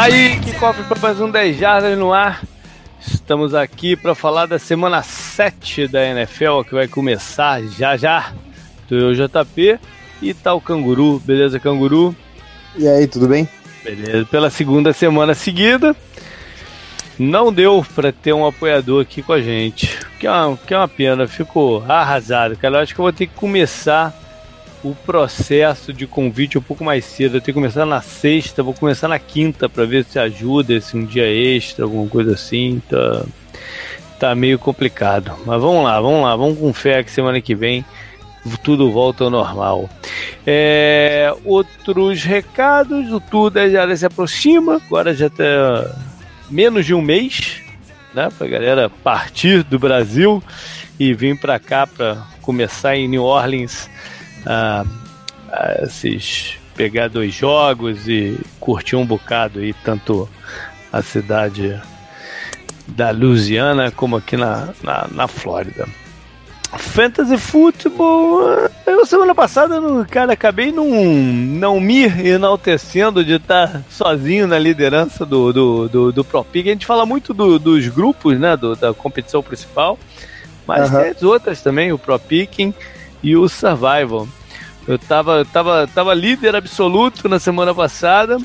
Tá aí, que cofre para mais um 10 Jardas no ar. Estamos aqui para falar da semana 7 da NFL, que vai começar já já. Tô eu, JP, e tá o Canguru. Beleza, Canguru? E aí, tudo bem? Beleza. Pela segunda semana seguida, não deu para ter um apoiador aqui com a gente. Que é uma, que é uma pena, ficou arrasado. Cara, eu acho que eu vou ter que começar o processo de convite um pouco mais cedo. Eu tenho que começar na sexta, vou começar na quinta para ver se ajuda, se um dia extra, alguma coisa assim. Tá, tá meio complicado. Mas vamos lá, vamos lá, vamos com fé que semana que vem tudo volta ao normal. É, outros recados, o Tour já se aproxima, agora já tá menos de um mês, né, pra galera partir do Brasil e vir para cá para começar em New Orleans a, a esses, pegar dois jogos e curtir um bocado aí, tanto a cidade da Louisiana como aqui na, na, na Flórida. Fantasy Football, eu semana passada, cara, acabei não, não me enaltecendo de estar sozinho na liderança do, do, do, do Pro. A gente fala muito do, dos grupos, né, do, da competição principal, mas uhum. tem as outras também, o Pro Picking e o Survival. Eu tava, tava, tava líder absoluto na semana passada,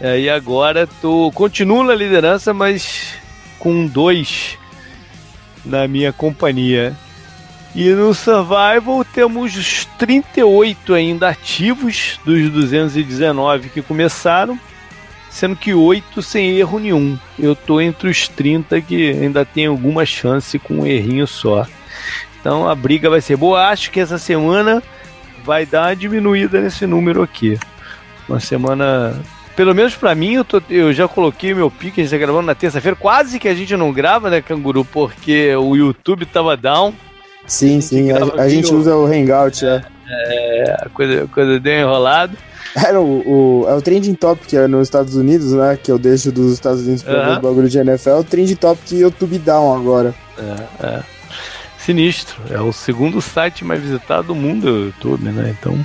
e agora tô, continuo na liderança, mas com dois na minha companhia. E no Survival temos 38 ainda ativos dos 219 que começaram, sendo que 8 sem erro nenhum. Eu tô entre os 30 que ainda tem alguma chance com um errinho só. Então a briga vai ser boa. Acho que essa semana vai dar uma diminuída nesse número aqui. Uma semana pelo menos para mim, eu, tô, eu, já coloquei meu pique, a gente tá gravando na terça-feira, quase que a gente não grava, né, Canguru, porque o YouTube tava down, Sim, sim, a, a gente usa o Hangout, é. É, a coisa, a coisa deu enrolado. Era o, o, é o Trending Topic é nos Estados Unidos, né? Que eu deixo dos Estados Unidos pra ver o bagulho de NFL. É o Trending Topic YouTube Down agora. É, é. Sinistro. É o segundo site mais visitado do mundo, o YouTube, né? Então.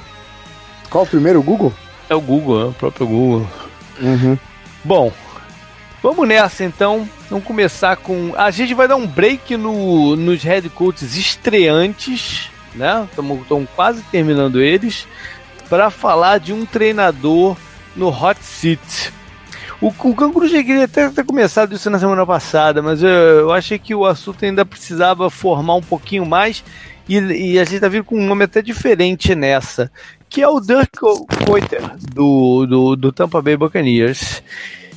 Qual o primeiro? O Google? É o Google, é o próprio Google. Uhum. Bom, Vamos nessa então. Vamos começar com. A gente vai dar um break no, nos head coaches estreantes, né? Estamos quase terminando eles, para falar de um treinador no hot seat. O, o Canguru já queria até ter começado isso na semana passada, mas eu, eu achei que o assunto ainda precisava formar um pouquinho mais e, e a gente tá vindo com um nome até diferente nessa, que é o Dirk Coiter, do, do, do Tampa Bay Buccaneers.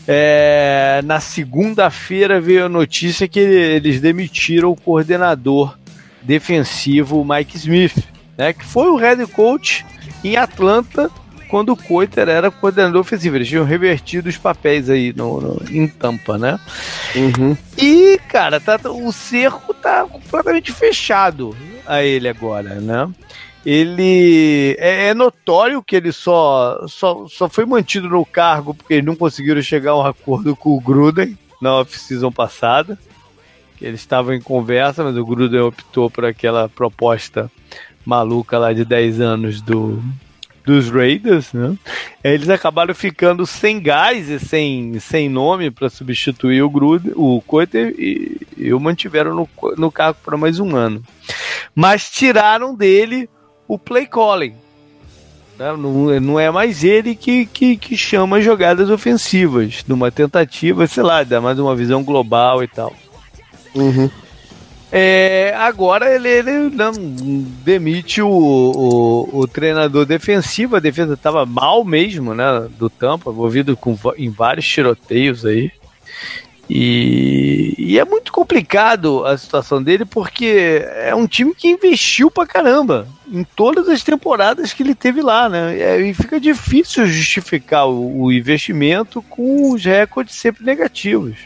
É, na segunda-feira veio a notícia que eles demitiram o coordenador defensivo Mike Smith, né, que foi o head coach em Atlanta quando o Coiter era coordenador ofensivo. Eles tinham revertido os papéis aí no, no em Tampa, né? Uhum. E, cara, tá, o cerco tá completamente fechado a ele agora, né? ele é, é, notório que ele só, só, só foi mantido no cargo porque eles não conseguiram chegar a um acordo com o Gruden na off-season passada. Eles estavam em conversa, mas o Gruden optou por aquela proposta maluca lá de 10 anos do, dos Raiders, né? Eles acabaram ficando sem gás e sem, sem nome para substituir o Gruden, o Coiter e, e o mantiveram no, no cargo por mais um ano. Mas tiraram dele o play calling. Né? Não, não é mais ele que, que, que chama jogadas ofensivas, numa tentativa, sei lá, dar mais uma visão global e tal. Uhum. É, agora ele, ele não, demite o, o, o, treinador defensivo, a defesa estava mal mesmo, né? Do Tampa, envolvido com, em vários tiroteios aí. E, e, é muito complicado a situação dele porque é um time que investiu pra caramba em todas as temporadas que ele teve lá, né? E fica difícil justificar o, o investimento com os recordes sempre negativos.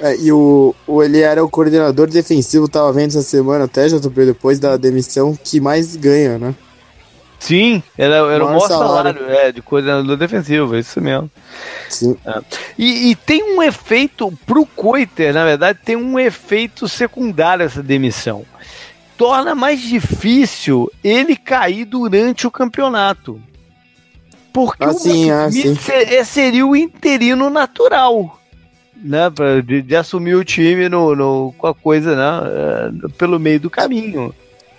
É, e o, o, ele era o coordenador defensivo, tava vendo essa semana até, JP, depois da demissão, que mais ganha, né? Sim, era, era o maior salário, salário é, de coordenador defensivo, é isso mesmo. Sim. É. E, e, tem um efeito, pro Coiter, na verdade, tem um efeito secundário essa demissão. Torna mais difícil ele cair durante o campeonato. Porque assim, o. É, seria o interino natural, né? Pra, de, de assumir o time no, no, com a coisa, né? É, pelo meio do caminho.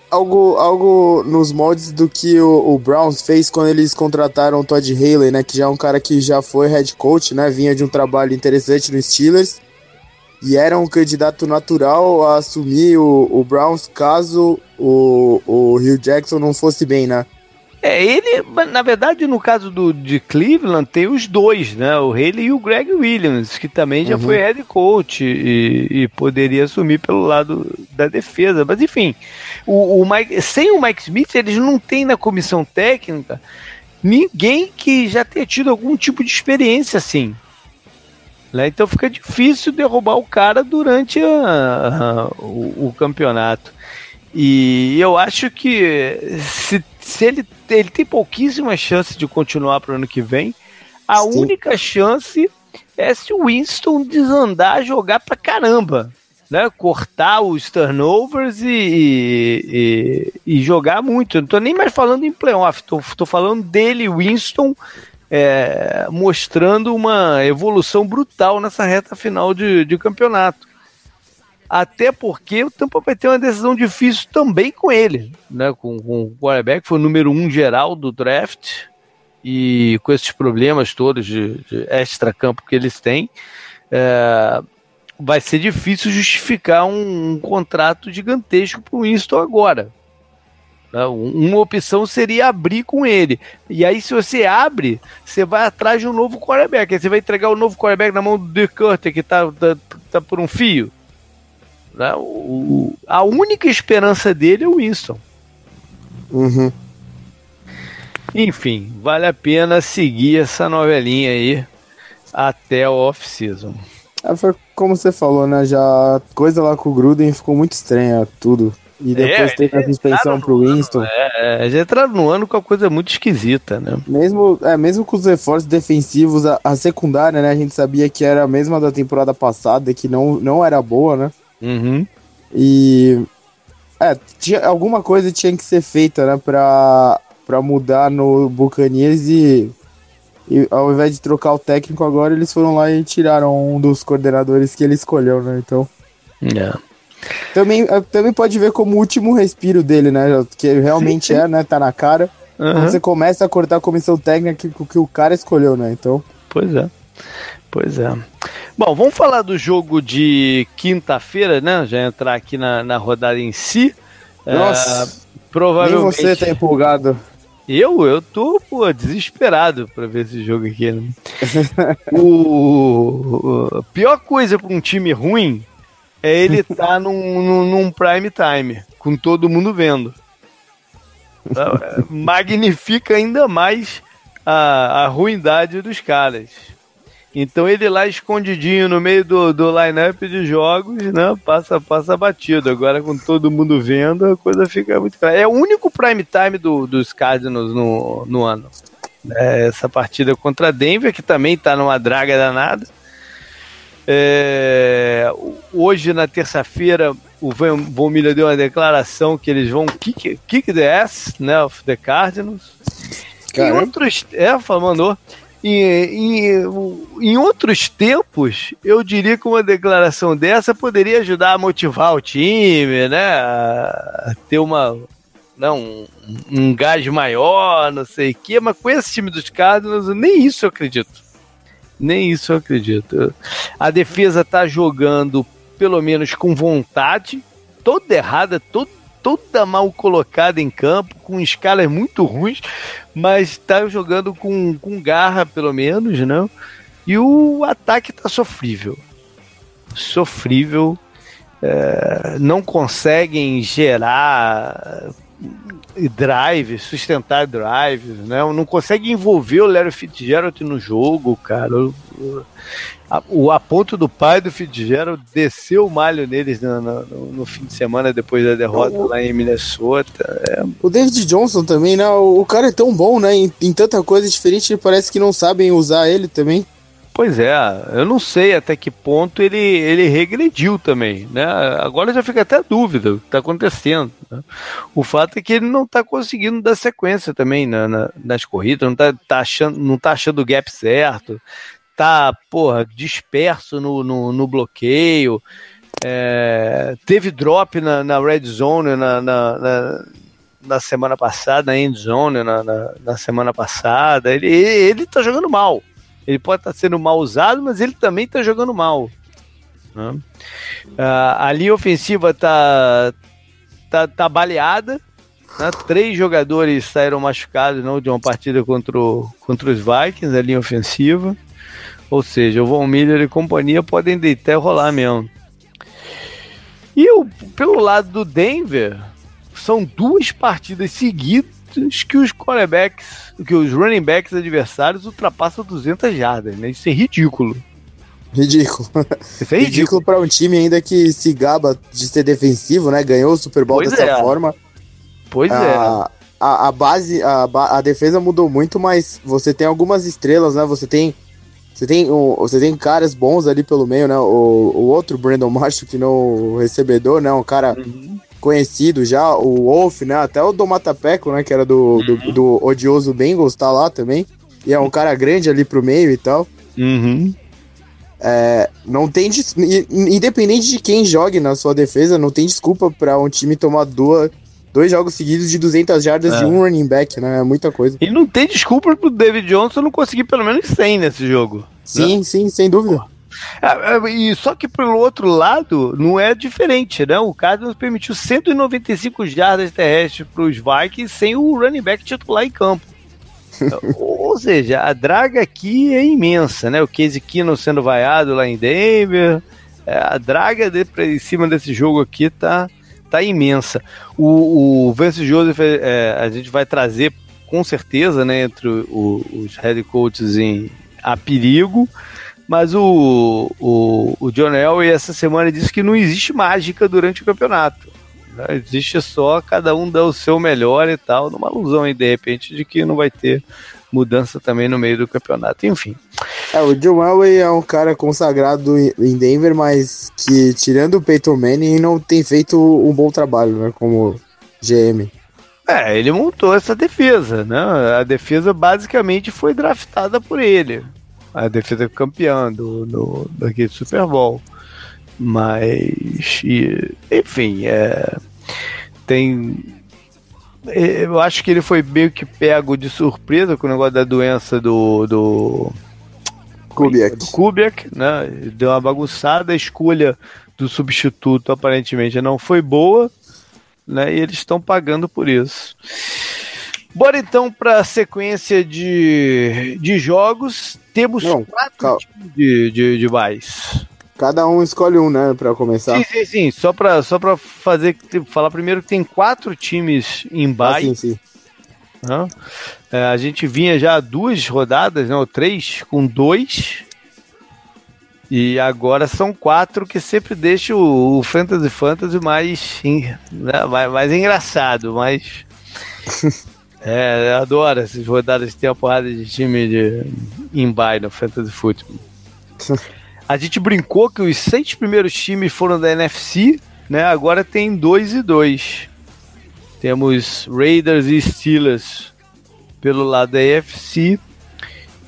Algo, algo nos moldes do que o, o, Browns fez quando eles contrataram o Todd Haley, né? Que já é um cara que já foi head coach, né? Vinha de um trabalho interessante no Steelers e era um candidato natural a assumir o, o Browns caso o, o Hugh Jackson não fosse bem, né? É, ele, na verdade, no caso do, de Cleveland, tem os dois, né? O Haley e o Greg Williams, que também já uhum. foi head coach e, e, poderia assumir pelo lado da defesa. Mas, enfim, o, o Mike, sem o Mike Smith, eles não têm na comissão técnica ninguém que já tenha tido algum tipo de experiência assim. Né? Então fica difícil derrubar o cara durante a, a, o, o, campeonato. E eu acho que se, se ele, ele tem pouquíssimas chances de continuar para o ano que vem, a Sim. única chance é se o Winston desandar, jogar para caramba. Né, cortar os turnovers e, e, e, jogar muito. Eu não tô nem mais falando em playoff, tô, tô falando dele, Winston, é, mostrando uma evolução brutal nessa reta final de, de campeonato. Até porque o Tampa vai ter uma decisão difícil também com ele, né? Com, com o quarterback, foi o número um geral do draft e com esses problemas todos de, de extra-campo que eles têm, é, vai ser difícil justificar um, um contrato gigantesco para o Winston agora. Né? Uma opção seria abrir com ele. E aí, se você abre, você vai atrás de um novo quarterback. Aí você vai entregar o novo quarterback na mão do Dirk Cutter, que tá, tá, tá por um fio. Né? O, a única esperança dele é o Winston. Uhum. Enfim, vale a pena seguir essa novelinha aí até o off-season. É, foi como você falou, né? Já a coisa lá com o Gruden ficou muito estranha, tudo. E depois é, teve a suspensão pro Winston. Ano, é, já entraram no ano com a coisa muito esquisita, né? Mesmo, é, mesmo com os reforços defensivos, a, a, secundária, né? A gente sabia que era a mesma da temporada passada, que não, não era boa, né? Uhum. E. É, tinha, alguma coisa tinha que ser feita, né? Pra, pra mudar no Buccaneers e, e ao invés de trocar o técnico agora, eles foram lá e tiraram um dos coordenadores que ele escolheu, né? Então. É. Também, eh, também pode ver como o último respiro dele, né? Que realmente sim, sim. é, né? Tá na cara. Uhum. Você começa a cortar a comissão técnica que, que o cara escolheu, né? Então. Pois é. Pois é. Bom, vamos falar do jogo de quinta-feira, né? Já entrar aqui na, na rodada em si. Nossa. É, provavelmente. Nem você tá empolgado. Eu, eu tô, pô, desesperado pra ver esse jogo aqui. Né? o, a pior coisa pra um time ruim é ele tá num, num, num prime time, com todo mundo vendo. É, magnifica ainda mais a, a ruindade dos caras. Então ele lá escondidinho no meio do, do line-up de jogos, né? Passa, passa batido. Agora com todo mundo vendo, a coisa fica muito clara. É o único prime time do, dos Cardinals no, no ano. É essa partida contra Denver, que também tá numa draga danada. É, hoje, na terça-feira, o Von Miller deu uma declaração que eles vão kick, kick the ass né, of the Cardinals. Em outros. É, mandou. Em, em, outros tempos, eu diria que uma declaração dessa poderia ajudar a motivar o time, né? A ter uma. Não, um, um gás maior, não sei o quê, mas com esse time dos Cardinals, nem isso eu acredito. Nem isso eu acredito. A defesa tá jogando, pelo menos, com vontade, toda errada, todo, toda mal colocada em campo, com escalas muito ruins, mas tá jogando com, com garra, pelo menos, né? E o ataque tá sofrível. Sofrível. É, não conseguem gerar drive, sustentar drives, né? Não consegue envolver o Larry Fitzgerald no jogo, cara. O, o, a ponto do pai do Fitzgerald desceu o malho neles no, no, no fim de semana depois da derrota o, lá em Minnesota. É. O David Johnson também, né? O, o cara é tão bom, né? Em, em, tanta coisa diferente, parece que não sabem usar ele também. Pois é, eu não sei até que ponto ele, ele regrediu também, né? Agora já fica até dúvida o que está acontecendo. Né? O fato é que ele não está conseguindo dar sequência também na, na, nas corridas, não está tá achando, não tá achando o gap certo, tá, porra, disperso no, no, no bloqueio, é, teve drop na, na red zone na, na, na, na semana passada, na end zone na, na, na semana passada, ele, ele tá jogando mal. Ele pode estar tá sendo mal usado, mas ele também está jogando mal. Né? Uh, a linha ofensiva está tá, tá baleada. Né? Três jogadores saíram machucados na última partida contra, o, contra os Vikings, a linha ofensiva. Ou seja, o Von Miller e companhia podem deitar e rolar mesmo. E o, pelo lado do Denver, são duas partidas seguidas que os quarterbacks, que os running backs adversários ultrapassam 200 jardas, né? Isso é ridículo. Ridículo. Isso é ridículo, ridículo para um time ainda que se gaba de ser defensivo, né? Ganhou o Super Bowl pois dessa é. forma. Pois a, é. A, a base, a, a defesa mudou muito, mas você tem algumas estrelas, né? Você tem você tem, um, você tem caras bons ali pelo meio, né? O, o outro Brandon Marshall, que não o recebedor, né? Um cara uhum conhecido já, o Wolf, né? Até o Domatapeco, né? Que era do, do, uhum. do, odioso Bengals, tá lá também. E é um cara grande ali pro meio e tal. Uhum. É, não tem. Independente de quem jogue na sua defesa, não tem desculpa para um time tomar duas, dois jogos seguidos de 200 jardas é. de um running back, né? É muita coisa. E não tem desculpa pro David Johnson não conseguir pelo menos 100 nesse jogo. Sim, né? sim, sem dúvida. E só que pelo outro lado, não é diferente, né? O Cardinals permitiu 195 jardas terrestres para os Vikings sem o running back titular em campo. Ou seja, a draga aqui é imensa, né? O Casey Keenum sendo vaiado lá em Denver. É, a draga de, em cima desse jogo aqui tá, tá imensa. O, o Vance Joseph, é, a gente vai trazer com certeza, né? Entre o, os head coaches em, a perigo. Mas o, o, o John Elway essa semana disse que não existe mágica durante o campeonato. Né? Existe só cada um dar o seu melhor e tal, numa alusão aí, de repente, de que não vai ter mudança também no meio do campeonato. Enfim. É, o John Elway é um cara consagrado em Denver, mas que, tirando o Peyton Manning, não tem feito um bom trabalho, né, como GM. É, ele montou essa defesa, né? A defesa basicamente foi draftada por ele a defesa campeã do, do, daquele Super Bowl. Mas, e, enfim, é, tem. É, eu acho que ele foi meio que pego de surpresa com o negócio da doença do. do Kubiak. Do Kubiak, né? Deu uma bagunçada, a escolha do substituto aparentemente não foi boa, né? E eles estão pagando por isso. Bora então para a sequência de, de jogos. Temos Não, quatro tipos de, de, de buys. Cada um escolhe um, né, para começar. Sim, sim, sim. Só para só pra fazer, falar primeiro que tem quatro times em buy. Ah, sim, sim. É, a gente vinha já duas rodadas, né, ou três, com dois. E agora são quatro que sempre deixa o, o Fantasy Fantasy mais, né, mais, mais engraçado, mais É, eu adoro essas rodadas que tem uma porrada de time de embai no Fantasy Football. A gente brincou que os seis primeiros times foram da NFC, né? Agora tem dois e dois. Temos Raiders e Steelers pelo lado da AFC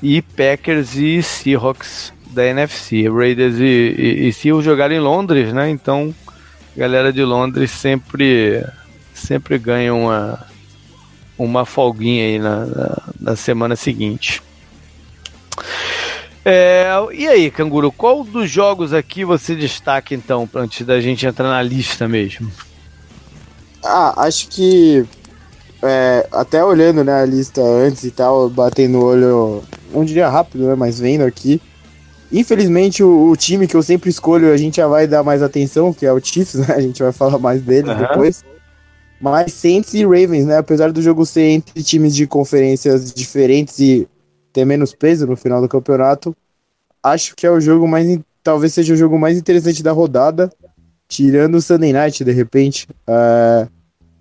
e Packers e Seahawks da NFC. Raiders e, e, e Seahawks jogaram em Londres, né? Então, a galera de Londres sempre sempre ganha uma uma folguinha aí na, na, na semana seguinte. É, e aí, Canguru, qual dos jogos aqui você destaca então, antes da gente entrar na lista mesmo? Ah, acho que é, até olhando né, a lista antes e tal, batendo o olho, não diria rápido, né, mas vendo aqui. Infelizmente, o, o, time que eu sempre escolho, a gente já vai dar mais atenção, que é o Chiefs, né? A gente vai falar mais dele uhum. depois. Mas Saints e Ravens, né? Apesar do jogo ser entre times de conferências diferentes e ter menos peso no final do campeonato, acho que é o jogo mais. Talvez seja o jogo mais interessante da rodada, tirando o Sunday Night, de repente. Uh,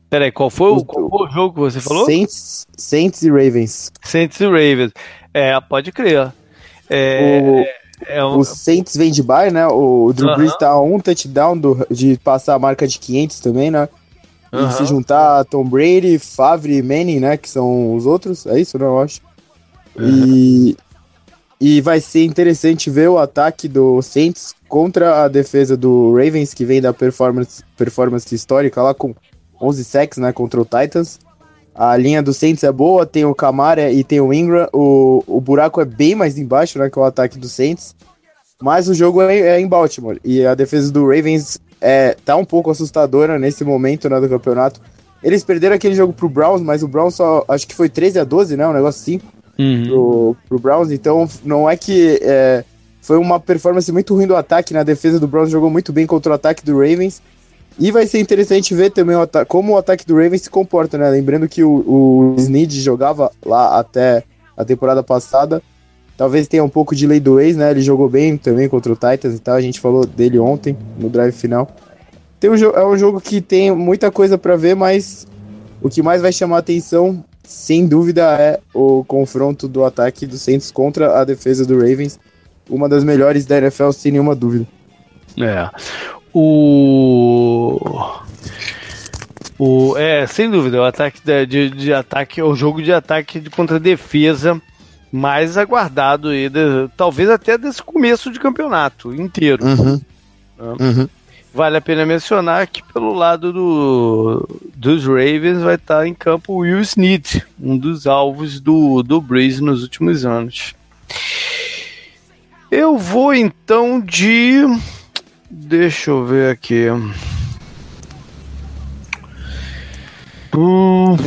Peraí, qual foi, o, qual foi o jogo que você falou? Saints, Saints e Ravens. Saints e Ravens. É, pode crer. É... é um... o Saints vem de bye, né? O Drew Brees tá a um touchdown do, de passar a marca de 500 também, né? E se juntar Tom Brady, Favre e Manning, né? Que são os outros, é isso, né? Eu acho. E, e vai ser interessante ver o ataque do Saints contra a defesa do Ravens, que vem da performance, performance histórica lá com 11 sacks, né? Contra o Titans. A linha do Saints é boa, tem o Camara e tem o Ingram. O, o buraco é bem mais embaixo, né, que o ataque do Saints. Mas o jogo é, é, em Baltimore. E a defesa do Ravens é, tá um pouco assustadora nesse momento né, do campeonato. Eles perderam aquele jogo pro Browns, mas o Browns só. Acho que foi 13 a 12 né? Um negócio assim. Uhum. Pro, pro Browns. Então não é que. É, foi uma performance muito ruim do ataque. Na né, defesa do Browns jogou muito bem contra o ataque do Ravens. E vai ser interessante ver também o como o ataque do Ravens se comporta, né? Lembrando que o, o Snead jogava lá até a temporada passada. Talvez tenha um pouco de lei do ex, né? Ele jogou bem também contra o Titans e tal. A gente falou dele ontem no drive final. Tem um, é um jogo que tem muita coisa para ver, mas o que mais vai chamar atenção, sem dúvida, é o confronto do ataque do Saints contra a defesa do Ravens. Uma das melhores da NFL, sem nenhuma dúvida. É. O. O, é, sem dúvida, o ataque de, de, de ataque, o jogo de ataque de contra defesa mais aguardado aí, de, talvez até desse começo de campeonato inteiro. Uhum. Né? Uhum. Vale a pena mencionar que pelo lado do, dos Ravens vai estar em campo o Will Smith, um dos alvos do, do Breeze nos últimos anos. Eu vou então de Deixa eu ver aqui. Hum,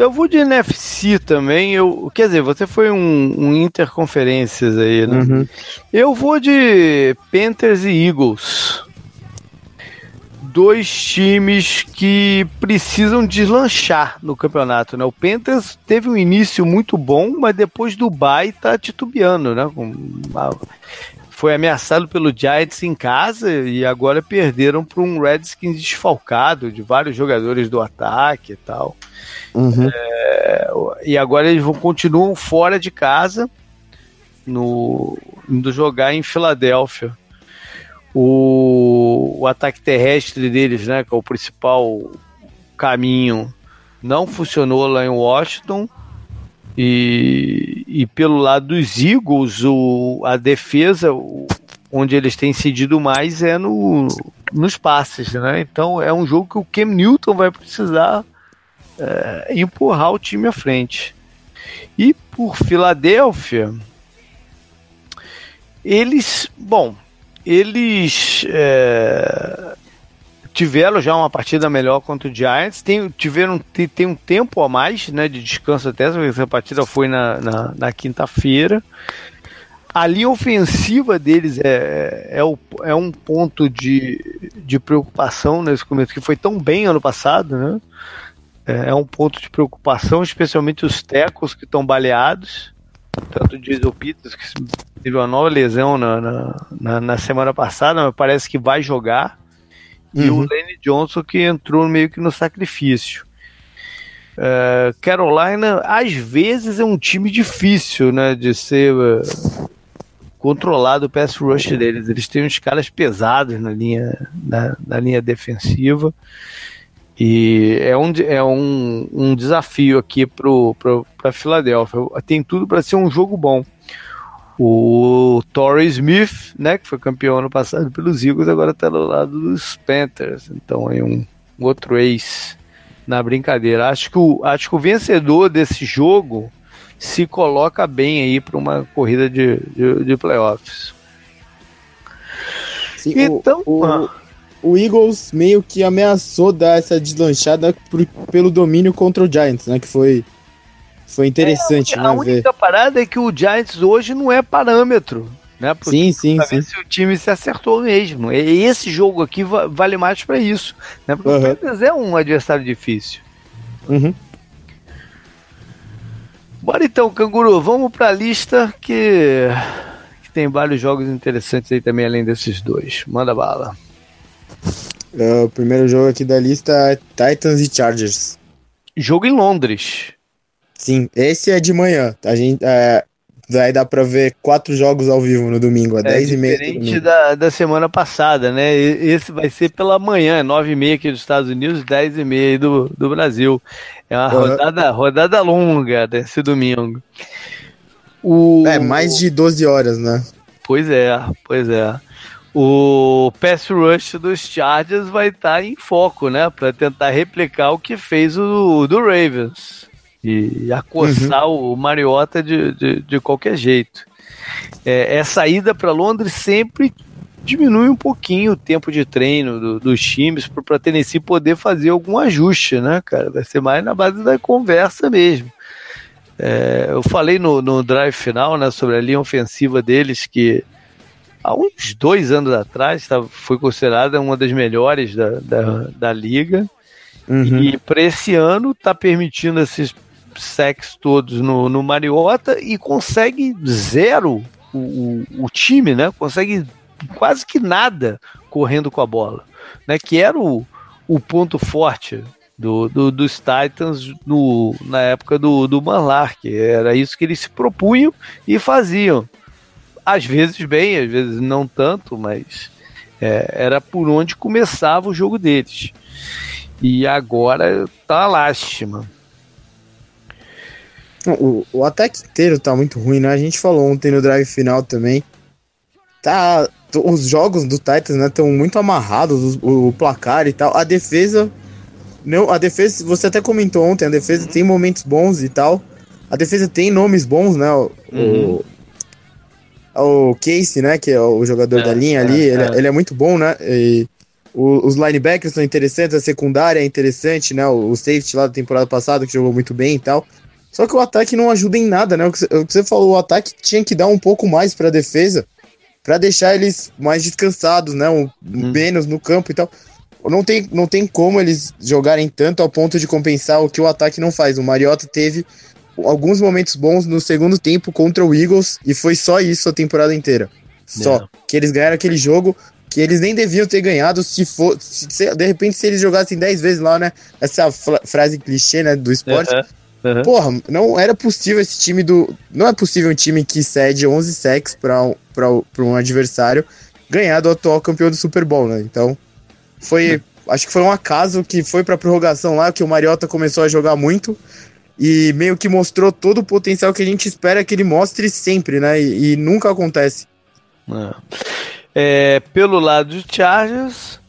eu vou de NFC também. Eu, quer dizer, você foi um, um interconferências aí, né? Uhum. Eu vou de Panthers e Eagles. Dois times que precisam deslanchar no campeonato, né? O Panthers teve um início muito bom, mas depois do bye tá titubeando, né? Foi ameaçado pelo Giants em casa e agora perderam para um Redskins desfalcado de vários jogadores do ataque e tal. Uhum. É, e agora eles vão, continuam fora de casa no indo jogar em Filadélfia. O, o ataque terrestre deles, né, que é o principal caminho, não funcionou lá em Washington e, e pelo lado dos Eagles, o, a defesa, o, onde eles têm cedido mais é no, nos passes, né? Então é um jogo que o Cam Newton vai precisar é, empurrar o time à frente. E por Filadélfia, eles, bom, eles é, tiveram já uma partida melhor contra o Giants, tem, tiveram tem, tem um tempo a mais né, de descanso até, essa partida foi na, na, na quinta-feira. A linha ofensiva deles é, é, o, é um ponto de, de preocupação nesse começo, que foi tão bem ano passado, né? É, é um ponto de preocupação, especialmente os tecos que estão baleados, tanto o Jason Peters, que teve uma nova lesão na, na, na, na semana passada, mas parece que vai jogar uhum. e o Lane Johnson que entrou meio que no sacrifício. Uh, Carolina, às vezes, é um time difícil né, de ser uh, controlado o pass rush deles. Eles têm uns caras pesados na linha, na, na linha defensiva. E é um, é um, um desafio aqui para a Filadélfia. Tem tudo para ser um jogo bom. O Torrey Smith, né, que foi campeão ano passado pelos Eagles, agora está do lado dos Panthers. Então é um, um outro ex na brincadeira. Acho que, o, acho que o vencedor desse jogo se coloca bem aí para uma corrida de, de, de playoffs. Sim, então, o, o, ah. o, Eagles meio que ameaçou dar essa deslanchada por, pelo domínio contra o Giants, né? Que foi foi interessante, é, a, né? A única ver. parada é que o Giants hoje não é parâmetro. Né? Sim, sim, sim. se o time se acertou mesmo. E esse jogo aqui vale mais para isso. Né? Porque uhum. o Panthers é um adversário difícil. Uhum. Bora então, canguru, vamos para a lista que, que tem vários jogos interessantes aí também, além desses dois. Manda bala. É, o primeiro jogo aqui da lista é Titans e Chargers. Jogo em Londres. Sim, esse é de manhã. A gente, é, Daí dá pra ver quatro jogos ao vivo no domingo, às é, 10 e meia. Diferente da, da semana passada, né? Esse vai ser pela manhã, 9 e meia aqui dos Estados Unidos, 10 e meia do, do Brasil. É uma uhum. rodada, rodada longa desse domingo. O... É, mais de 12 horas, né? Pois é, pois é. O pass rush dos Chargers vai estar tá em foco, né? Para tentar replicar o que fez o do Ravens e acossar uhum. o Mariota de, de, de, qualquer jeito. É, essa ida para Londres sempre diminui um pouquinho o tempo de treino do, dos times para Tennessee poder fazer algum ajuste, né, cara? Vai ser mais na base da conversa mesmo. É, eu falei no, no drive final, né, sobre a linha ofensiva deles que há uns dois anos atrás tá, foi considerada uma das melhores da, da, da liga. Uhum. E para esse ano está permitindo esses sacks todos no, no Mariota e consegue zero o, o, o, time, né? Consegue quase que nada correndo com a bola, né? Que era o, o ponto forte do, do, dos Titans no, na época do, do Manlark. Era isso que eles se propunham e faziam. Às vezes bem, às vezes não tanto, mas é, era por onde começava o jogo deles. E agora tá lástima. O, o ataque inteiro tá muito ruim, né? A gente falou ontem no drive final também. Tá. Os jogos do Titans, né, estão muito amarrados, o, o, placar e tal. A defesa. Não, a defesa, você até comentou ontem, a defesa tem momentos bons e tal. A defesa tem nomes bons, né? O, uhum. o, o Casey, né? Que é o jogador é, da linha é, ali, é. Ele, é, ele, é muito bom, né? E, o, os linebackers são interessantes, a secundária é interessante, né? O, o safety lá da temporada passada, que jogou muito bem e tal. Só que o ataque não ajuda em nada, né? O que você falou, o ataque tinha que dar um pouco mais para a defesa, para deixar eles mais descansados, né? Um, hum. Menos no campo e tal. Não tem, não tem como eles jogarem tanto ao ponto de compensar o que o ataque não faz. O Mariota teve alguns momentos bons no segundo tempo contra o Eagles e foi só isso a temporada inteira. Só. É. Que eles ganharam aquele jogo que eles nem deviam ter ganhado se for. Se, de repente, se eles jogassem 10 vezes lá, né? Essa frase clichê, né? Do esporte. Uhum. Uhum. Porra, não era possível esse time do. Não é possível um time que cede 11 sacks para um, um adversário ganhar do atual campeão do Super Bowl, né? Então, foi. Uhum. Acho que foi um acaso que foi pra prorrogação lá, que o Mariota começou a jogar muito e meio que mostrou todo o potencial que a gente espera que ele mostre sempre, né? E, e nunca acontece. É. É, pelo lado de Chargers,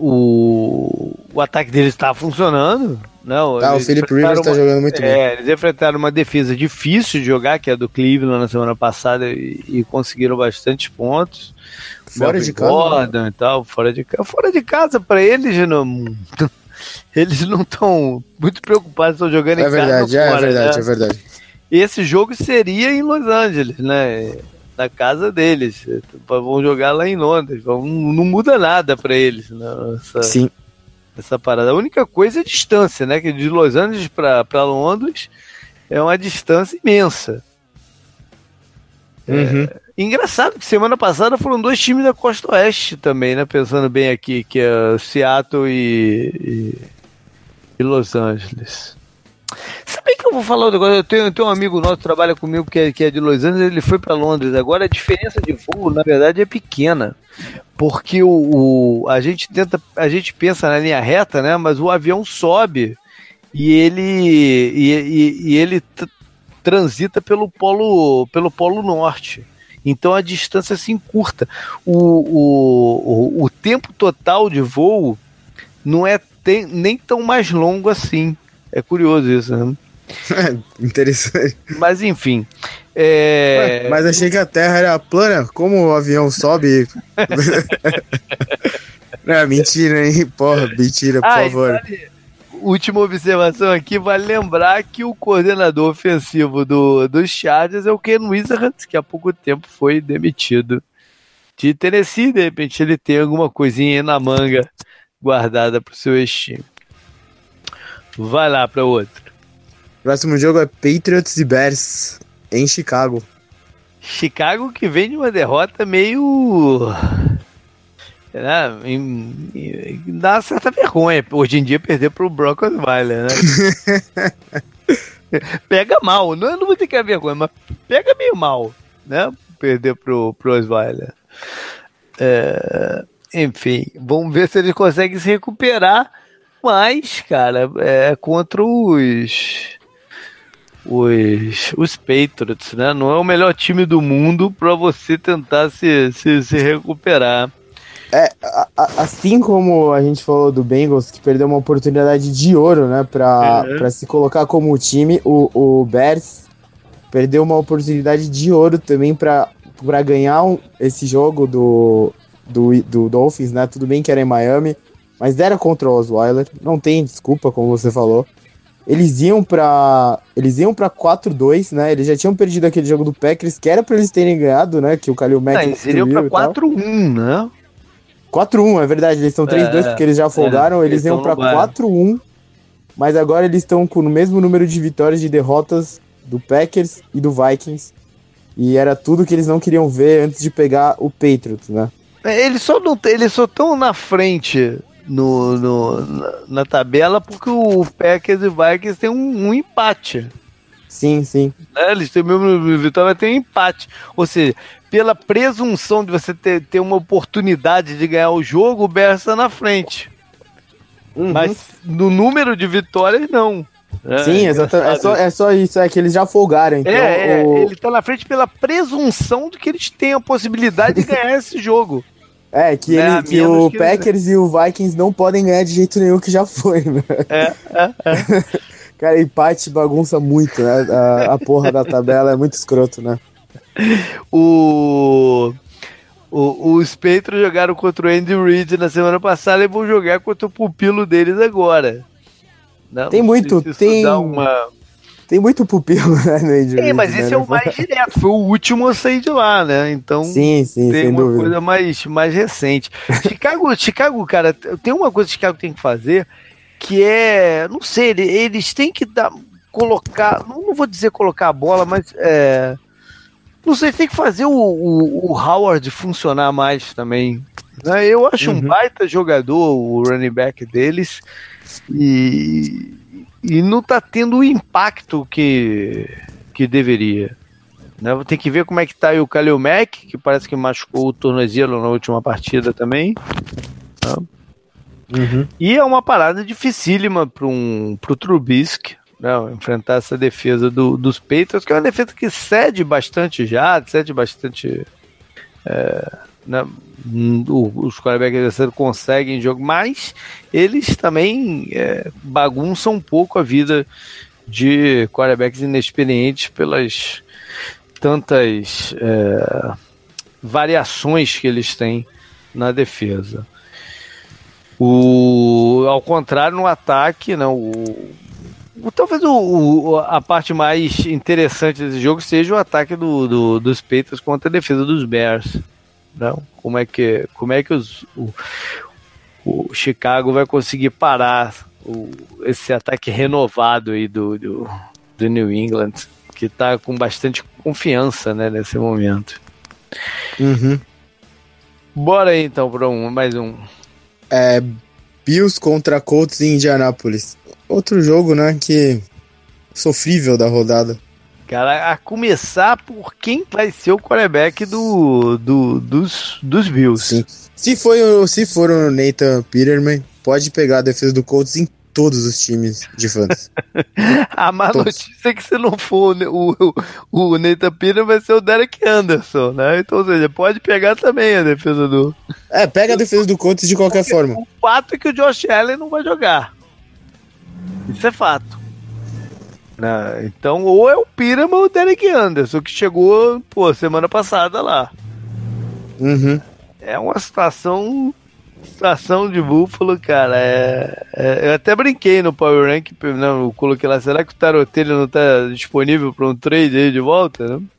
o, o ataque deles está funcionando. Não, ah, o Philip Rivers está jogando muito é, bem. Eles enfrentaram uma defesa difícil de jogar, que é a do Cleveland na semana passada, e, e conseguiram bastante pontos. Fora de casa. Gordon e tal, fora de casa. Fora de casa, para eles, não, eles não estão muito preocupados, estão jogando é em verdade, casa. É fora, verdade, né? é verdade. Esse jogo seria em Los Angeles, né? Na casa deles. Vão jogar lá em Londres. Não muda nada para eles. Né? Essa... Sim essa parada. A única coisa é a distância, né? Que de Los Angeles para Londres é uma distância imensa. Uhum. É, engraçado que semana passada foram dois times da Costa Oeste também, né? Pensando bem aqui, que é Seattle e, e, e Los Angeles. Sabe que eu vou falar um negócio? Eu tenho, eu tenho um amigo nosso que trabalha comigo que é, que é de Los Angeles, ele foi para Londres. Agora a diferença de voo, na verdade, é pequena. Porque o, o, a gente tenta, a gente pensa na linha reta, né? Mas o avião sobe e ele e, e, e ele transita pelo polo pelo polo norte. Então a distância se encurta. O, o, o, o tempo total de voo não é tem, nem tão mais longo assim. É curioso isso, né? É, interessante. Mas enfim. É... Mas achei que a Terra era plana. Como o avião sobe. Não, mentira, hein? Porra, mentira, por ah, favor. Vale, última observação aqui: vale lembrar que o coordenador ofensivo do, dos Chargers é o Ken Wizards, que há pouco tempo foi demitido de Tennessee. De repente ele tem alguma coisinha na manga guardada para o seu estilo. Vai lá para outro. Próximo jogo é Patriots e Bears em Chicago. Chicago que vem de uma derrota meio. Né, dá uma certa vergonha hoje em dia perder pro Broncos Osweiler, né? pega mal, não, não vou ter que a vergonha, mas pega meio mal, né? Perder pro, pro Osweiler. É, enfim, vamos ver se eles conseguem se recuperar. Mas, cara, é contra os. Os, os Patriots, né? Não é o melhor time do mundo para você tentar se, se, se recuperar. É, a, a, assim como a gente falou do Bengals, que perdeu uma oportunidade de ouro, né, pra, uhum. Pra se colocar como time, o, o Bears perdeu uma oportunidade de ouro também para ganhar um, esse jogo do, do, do Dolphins, né? Tudo bem que era em Miami, mas era contra o Osweiler, não tem desculpa, como você falou. Eles iam para eles iam para 4-2, né? Eles já tinham perdido aquele jogo do Packers, que era para eles terem ganhado, né? Que o Kalil Mack Eles iriam para 4-1, né? 4-1, é verdade, eles estão 3-2 é, porque eles já folgaram, é, eles, eles iam para 4-1, mas agora eles estão com o mesmo número de vitórias e de derrotas do Packers e do Vikings. E era tudo que eles não queriam ver antes de pegar o Patriots, né? É, eles só não eles só estão na frente no, no, na, na, tabela porque o Packers e Vikings tem um, um empate. Sim, sim. É, eles têm o mesmo vitória, tem um empate. Ou seja, pela presunção de você ter, ter uma oportunidade de ganhar o jogo, o Bears está na frente. Uhum. Mas no número de vitórias, não. É, Sim, exatamente. É só, é só isso, é que eles já folgaram. Então, é, é o... ele tá na frente pela presunção de que eles têm a possibilidade de ganhar esse jogo. É, que, né, ele, que o que Packers e o Vikings não podem ganhar de jeito nenhum que já foi, né? É, é, é. Cara, empate bagunça muito, né? A, a porra da tabela é muito escroto, né? O... O, os Patriots jogaram contra o Andy Reid na semana passada e vão jogar contra o pupilo deles agora. Não, tem muito, tem. Uma... Tem muito pupilo, né, no Andy Tem, mas esse né? é o mais direto, foi o último a sair de lá, né? Então sim, sim, tem uma dúvida. coisa mais, mais recente. Chicago, Chicago, cara, tem uma coisa que Chicago tem que fazer que é, não sei, eles têm que dar, colocar, não vou dizer colocar a bola, mas é, não sei, tem que fazer o, o, o Howard funcionar mais também. Né? Eu acho uhum. um baita jogador o running back deles e, e não tá tendo o impacto que, que deveria. Né? Tem que ver como é que tá aí o Kalil Mack, que parece que machucou o tornozelo na última partida também. Né? Uhum. E é uma parada dificílima para um, o Trubisky, né? enfrentar essa defesa do, dos Patriots, que é uma defesa que cede bastante já, cede bastante. É, né? os quarterbacks conseguem jogo, mas eles também é, bagunçam um pouco a vida de quarterbacks inexperientes pelas tantas é, variações que eles têm na defesa. O, ao contrário, no ataque, o, o talvez o, o, a parte mais interessante desse jogo seja o ataque do, do, dos Patriots contra a defesa dos Bears. Não? Como é que, como é que os, o, o Chicago vai conseguir parar o, esse ataque renovado aí do, do, do New England, que está com bastante confiança né, nesse momento. Uhum. Bora aí então para um, mais um. É, Bills contra Colts em Indianápolis. Outro jogo, né, que sofrível da rodada. Cara, a começar por quem vai ser o quarterback do, do, dos, dos Bills. Sim. Se, foi, se for o Nathan Peterman, pode pegar a defesa do Colts em todos os times de fãs. a má todos. notícia é que se não for o, o, o Nathan Peterman, vai ser o Derek Anderson, né? Então, ou seja, pode pegar também a defesa do... É, pega a defesa do Colts de qualquer forma. O fato é que o Josh Allen não vai jogar. Isso é fato. Né? Então, ou é o Pirama ou o Derek Anderson, que chegou, pô, semana passada lá. Uhum. É uma situação situação de Búfalo, cara, é, é, eu até brinquei no Power Rank, não, eu coloquei lá, será que o Tarotelho não tá disponível para um trade aí de volta, né?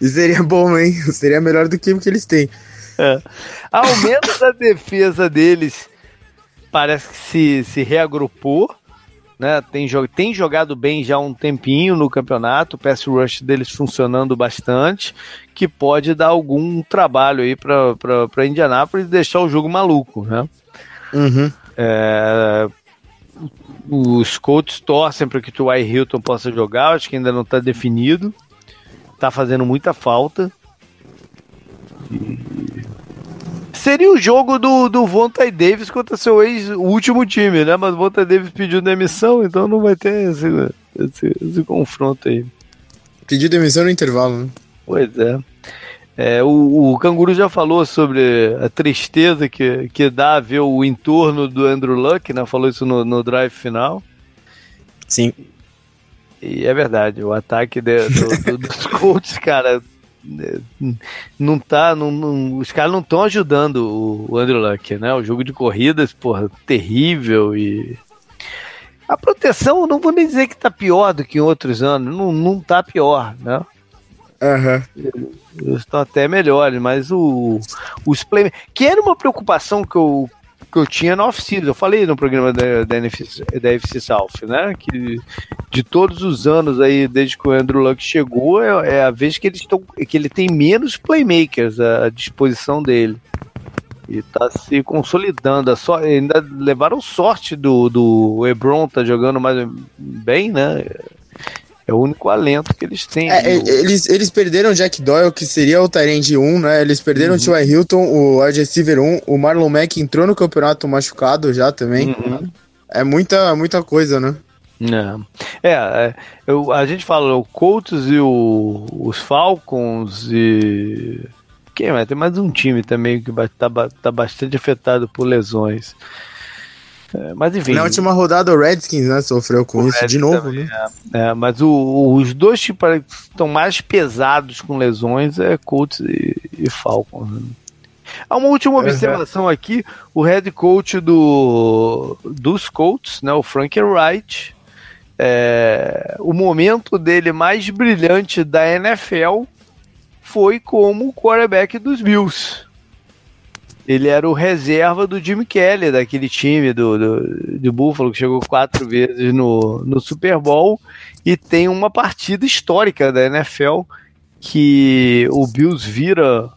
É, seria bom, hein? Seria melhor do que o que eles têm. É. Ao menos a defesa deles parece que se, se reagrupou, né? Tem, tem jogado bem já há um tempinho no campeonato, o pass rush deles funcionando bastante, que pode dar algum trabalho aí para Indianápolis e deixar o jogo maluco, né? Uhum. É, os Colts torcem para que o T.Y. Hilton possa jogar, acho que ainda não está definido. Está fazendo muita falta. Seria o jogo do, do Vontae Davis contra seu ex, o último time, né? Mas o Vontae Davis pediu demissão, então não vai ter esse, esse, esse confronto aí. Pediu demissão no intervalo, né? Pois é. É, o, o Canguru já falou sobre a tristeza que, que dá ver o entorno do Andrew Luck, né? Falou isso no, no drive final. Sim. E é verdade, o ataque de, do, do, dos Colts, cara, não tá. Não, não, os caras não estão ajudando o, Andrew Luck, né? O jogo de corridas, porra, terrível e. A proteção, não vou nem dizer que tá pior do que em outros anos, não, não tá pior, né? Uhum. Estão até melhores, mas o, os play que era uma preocupação que eu, que eu tinha na off-season. Eu falei no programa da, da, NFC, da FC South, né? Que de todos os anos aí, desde que o Andrew Luck chegou, é, é a vez que, eles tão, que ele tem menos playmakers à disposição dele. E tá se consolidando. So, ainda levaram sorte do, do Ebron tá jogando mais bem, né? É o único alento que eles têm. É, eles, eles perderam Jack Doyle, que seria o Tyrande 1, né? Eles perderam uhum. o T.Y. Hilton, o wide receiver 1. O Marlon Mack entrou no campeonato machucado já também. Uhum. É muita, muita coisa, né? É, é eu, a gente fala o Colts e o, os Falcons e. Quem mais? Tem mais um time também que tá, tá bastante afetado por lesões. É, mas enfim. Na última rodada o Redskins, né, sofreu com isso Redskins de novo, também, né? É, é, mas o, os dois que estão mais pesados com lesões é Colts e, e Falcons. Né? Há uma última observação uhum. aqui, o head coach do, dos Colts, né, o Frank Wright, é, o momento dele mais brilhante da NFL foi como quarterback dos Bills. Ele era o reserva do Jimmy Kelly, daquele time do, do, do Buffalo, que chegou quatro vezes no, no Super Bowl. E tem uma partida histórica da NFL que o Bills vira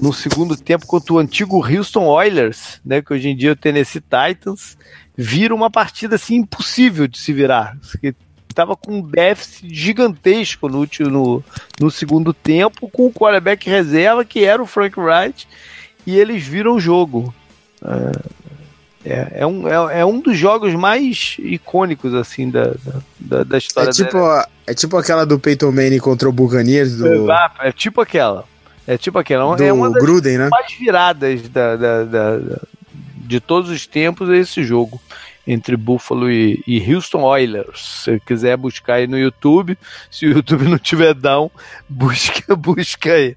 no segundo tempo contra o antigo Houston Oilers, né, que hoje em dia é o Tennessee Titans, vira uma partida assim impossível de se virar. Estava com um déficit gigantesco no, no, no segundo tempo, com o quarterback reserva, que era o Frank Wright, e eles viram o jogo. É, é, é um, é, é, um dos jogos mais icônicos, assim, da, da, da história. É tipo, é tipo aquela do Peyton Manning contra o Buccaneers. Do... É, é tipo aquela. É tipo aquela. Do é uma das Gruden, né? mais viradas da, da, da, de todos os tempos é esse jogo entre Buffalo e, e, Houston Oilers. Se quiser buscar aí no YouTube, se o YouTube não tiver down, busca, busca aí.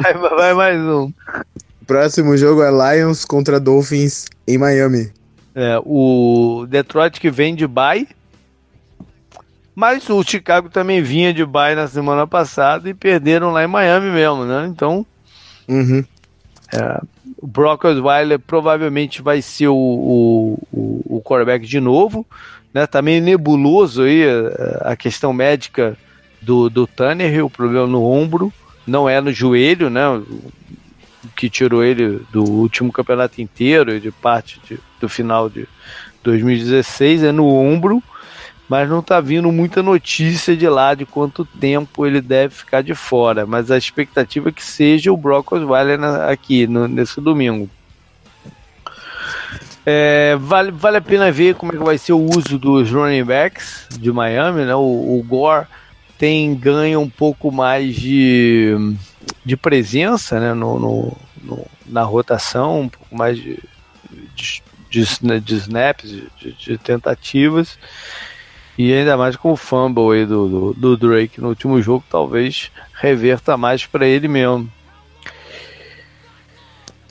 Vai, vai mais um. Próximo jogo é Lions contra Dolphins em Miami. É, o Detroit que vem de bye. Mas o Chicago também vinha de bye na semana passada e perderam lá em Miami mesmo, né? Então. Uhum. É, o Brock Osweiler provavelmente vai ser o, o, o, o quarterback de novo. Né? Tá meio nebuloso aí a, a questão médica do, do Tanner, o problema no ombro não é no joelho, né? Que tirou ele do último campeonato inteiro, de parte de, do final de 2016, é no ombro, mas não está vindo muita notícia de lá de quanto tempo ele deve ficar de fora. Mas a expectativa é que seja o Brock Osweiler aqui no, nesse domingo. É, vale, vale a pena ver como é que vai ser o uso dos running backs de Miami, né? O, o Gore tem ganho um pouco mais de, de presença né, no, no, no na rotação, um pouco mais de, de, de, né, de snaps, de, de, tentativas. E ainda mais com o fumble aí do, do, do Drake no último jogo, talvez reverta mais para ele mesmo.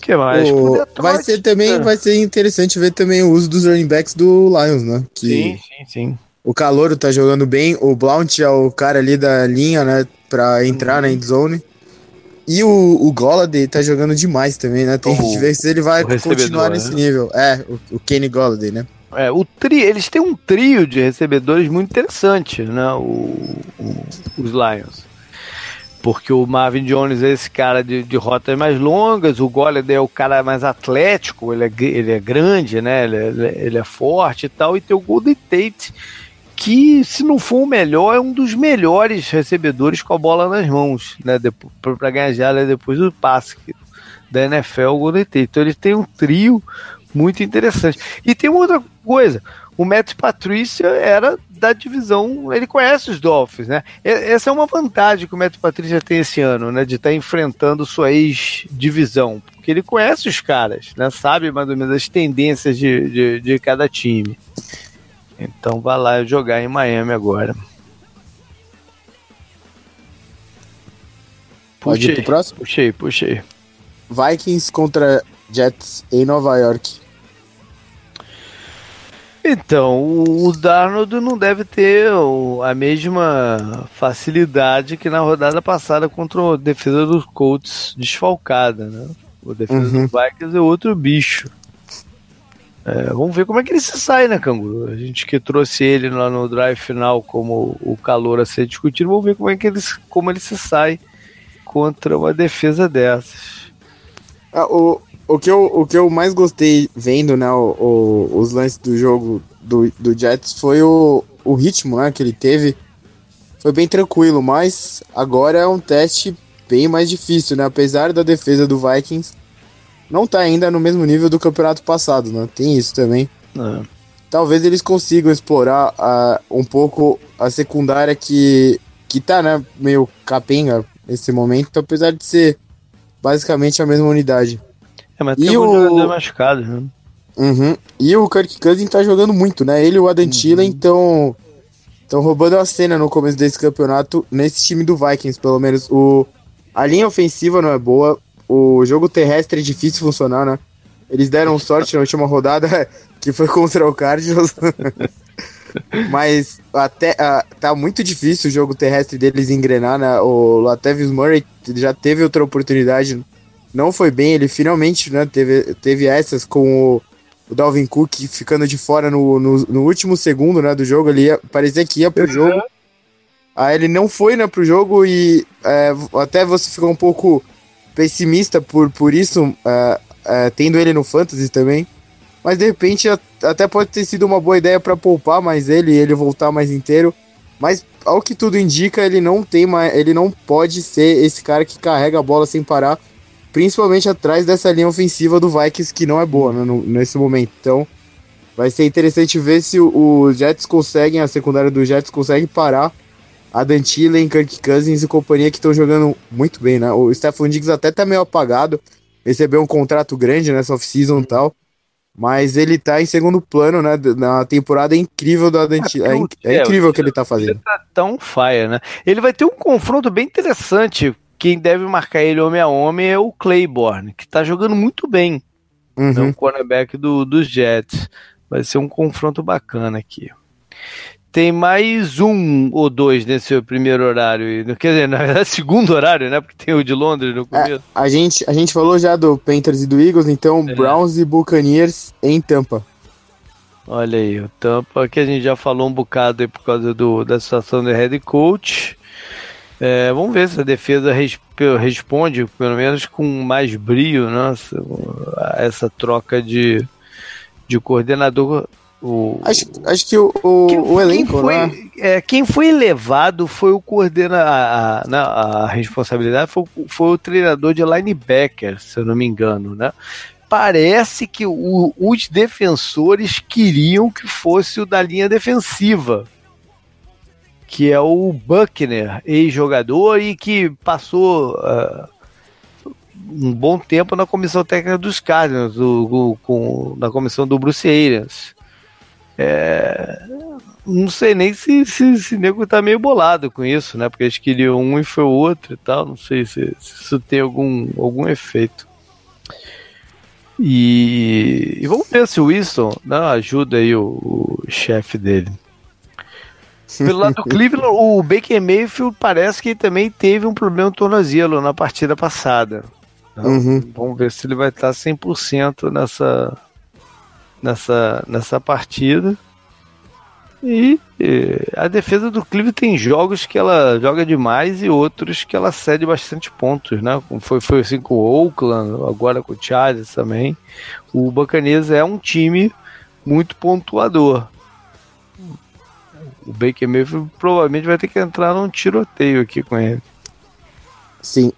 que mais? O... Vai ser também, vai ser interessante ver também o uso dos running backs do Lions, né? Que... Sim, sim, sim. O Calouro tá jogando bem. O Blount é o cara ali da linha, né? Pra entrar uhum. na endzone. E o, o Golladay tá jogando demais também, né? Tem que ver se ele vai continuar nesse né? nível. É, o, o Kenny Golladay, né? É, o tri, eles têm um trio de recebedores muito interessante, né? O, o, os Lions. porque o Marvin Jones é esse cara de, de rotas mais longas, o Golladay é o cara mais atlético, ele é, ele é grande, né? Ele é, ele é forte e tal, e tem o Golden Tate, que se não for o melhor, é um dos melhores recebedores com a bola nas mãos, né? Para ganhar jardas depois do passe da NFL, Golden Tate. Então ele tem um trio muito interessante. E tem outra coisa, o Matt Patrícia era da divisão, ele conhece os Dolphins, né? Essa é uma vantagem que o Matt Patrícia tem esse ano, né? De estar tá enfrentando sua ex-divisão, porque ele conhece os caras, né? Sabe mais ou menos as tendências de, de, de cada time. Então vai lá jogar em Miami agora. Pode puxei, ir pro próximo? Puxei, puxei. Vikings contra Jets em Nova York. Então, o Darnold não deve ter a mesma facilidade que na rodada passada contra a defesa dos Colts desfalcada, né? O defesa uhum. dos Vikings é outro bicho. É, vamos ver como é que ele se sai, né, Canguru? A gente que trouxe ele lá no drive final como o calor a ser discutido, vamos ver como é que ele, como ele se sai contra uma defesa dessas. Ah, o, o que, eu, o que eu mais gostei vendo, né, o, o, os lances do jogo do, do Jets foi o, o ritmo né, que ele teve. Foi bem tranquilo, mas agora é um teste bem mais difícil, né? Apesar da defesa do Vikings não tá ainda no mesmo nível do campeonato passado, né? Tem isso também. É. Talvez eles consigam explorar uh, um pouco a secundária que, que tá, né, meio capenga nesse momento, apesar de ser basicamente a mesma unidade. É, mas e tem o machucado, né? Uhum. E o Kirk Cousins tá jogando muito, né? Ele e o Adam uhum. Thielen estão estão roubando a cena no começo desse campeonato nesse time do Vikings, pelo menos. O, a linha ofensiva não é boa, o jogo terrestre é difícil funcionar, né? Eles deram sorte na última rodada, que foi contra o Cardinals. Mas até uh, tá muito difícil o jogo terrestre deles engrenar, né? O Latavius Murray já teve outra oportunidade não foi bem, ele finalmente né, teve, teve essas com o, o Dalvin Cook ficando de fora no, no, no, último segundo né, do jogo, ele ia, parecia que ia pro uhum. jogo. Aí ele não foi né, pro jogo e é, até você ficou um pouco pessimista por, por isso, é, é, tendo ele no Fantasy também. Mas de repente até pode ter sido uma boa ideia para poupar mais ele e ele voltar mais inteiro. Mas ao que tudo indica, ele não tem mais, ele não pode ser esse cara que carrega a bola sem parar principalmente atrás dessa linha ofensiva do Vikings, que não é boa né, no, nesse momento. Então, vai ser interessante ver se os Jets conseguem, a secundária do Jets consegue parar a Dantillen, Kirk Cousins e companhia que estão jogando muito bem, né? O Stephon Diggs até tá meio apagado, recebeu um contrato grande nessa off-season e tal, mas ele tá em segundo plano, né? Na temporada incrível da Dantillen. É, é, é, incrível o que ele tá fazendo. Ele tá tão fire, né? Ele vai ter um confronto bem interessante quem deve marcar ele homem a homem é o Claiborne, que tá jogando muito bem. Uhum. Né, o cornerback do, dos Jets. Vai ser um confronto bacana aqui. Tem mais um ou dois nesse primeiro horário. Quer dizer, na verdade, segundo horário, né? Porque tem o de Londres no começo. É, a, gente, a gente falou já do Panthers e do Eagles, então é. Browns e Buccaneers em Tampa. Olha aí, o Tampa que a gente já falou um bocado aí por causa do, da situação do head coach. É, vamos ver se a defesa responde, pelo menos com mais brio, né, essa troca de, de coordenador. O, acho, acho que o, o, quem, o elenco, quem foi, né? é, quem foi levado foi o coordenador, a, a, né, a, responsabilidade foi, foi o treinador de linebacker, se eu não me engano, né? Parece que o, os defensores queriam que fosse o da linha defensiva, que é o Buckner, ex-jogador e que passou uh, um bom tempo na comissão técnica dos Cardinals, do, do, com, na comissão do Bruce Arians. É, não sei nem se, se, se nego tá meio bolado com isso, né? Porque eles queriam um e foi o outro e tal. Não sei se, se isso tem algum, algum efeito. E, e, vamos ver se o Winston né, ajuda aí o, o chefe dele. Pelo lado do Cleveland, o Baker Mayfield parece que também teve um problema no tornozelo na partida passada. Então, uhum. Vamos ver se ele vai estar 100% nessa, nessa, nessa partida. E, a defesa do Cleveland tem jogos que ela joga demais e outros que ela cede bastante pontos, né? Foi, foi assim com o Oakland, agora com o Chargers também. O Buccaneers é um time muito pontuador. O Baker Mayfield provavelmente vai ter que entrar num tiroteio aqui com ele. Sim.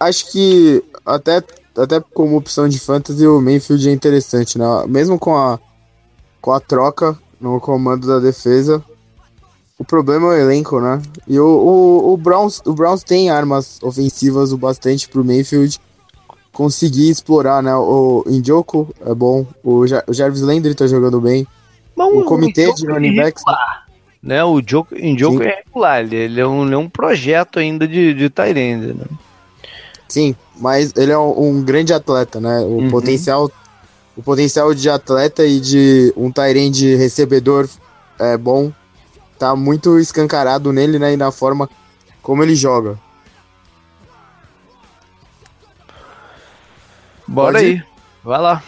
Acho que até, até como opção de fantasy o Mayfield é interessante, né? Mesmo com a, com a troca no comando da defesa, o problema é o elenco, né? E o, o, o, Browns, o Browns tem armas ofensivas o bastante pro Mayfield conseguir explorar, né? O Indioco é bom, o, Jar o Jarvis Landry tá jogando bem. Mas o, comitê de running backs. Né? O Indioco é regular, ele é, um, ele é um projeto ainda de, de Tyrande, né? Sim, mas ele é um, um grande atleta, né? O uhum. potencial o potencial de atleta e de um Tyrande recebedor é bom tá muito escancarado nele, né? E na forma como ele joga. Bora Pode aí, vai lá.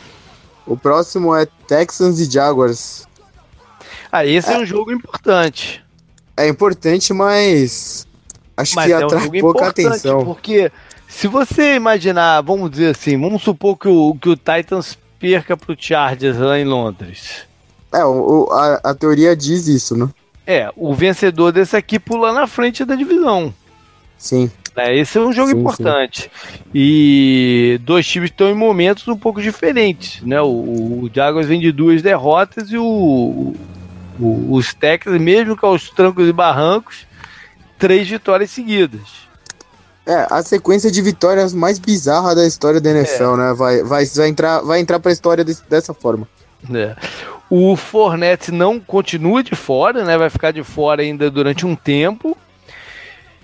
O próximo é Texans e Jaguars. Ah, esse é, é um jogo importante. É importante, mas acho mas que é atrai um pouca atenção. Porque se você imaginar, vamos dizer assim, vamos supor que o, que o Titans perca pro Chargers lá em Londres. É, o, a, a teoria diz isso, né? É, o vencedor desse aqui pula na frente da divisão. Sim. É, esse é um jogo sim, importante. Sim. E dois times estão em momentos um pouco diferentes. Né? O, o Jaguars vem de duas derrotas e o, o, os Texans, mesmo com os trancos e barrancos, três vitórias seguidas. É, a sequência de vitórias mais bizarra da história da NFL, é. né? Vai, vai, vai entrar, vai entrar pra história desse, dessa forma. É. O Fornette não continua de fora, né? Vai ficar de fora ainda durante um tempo.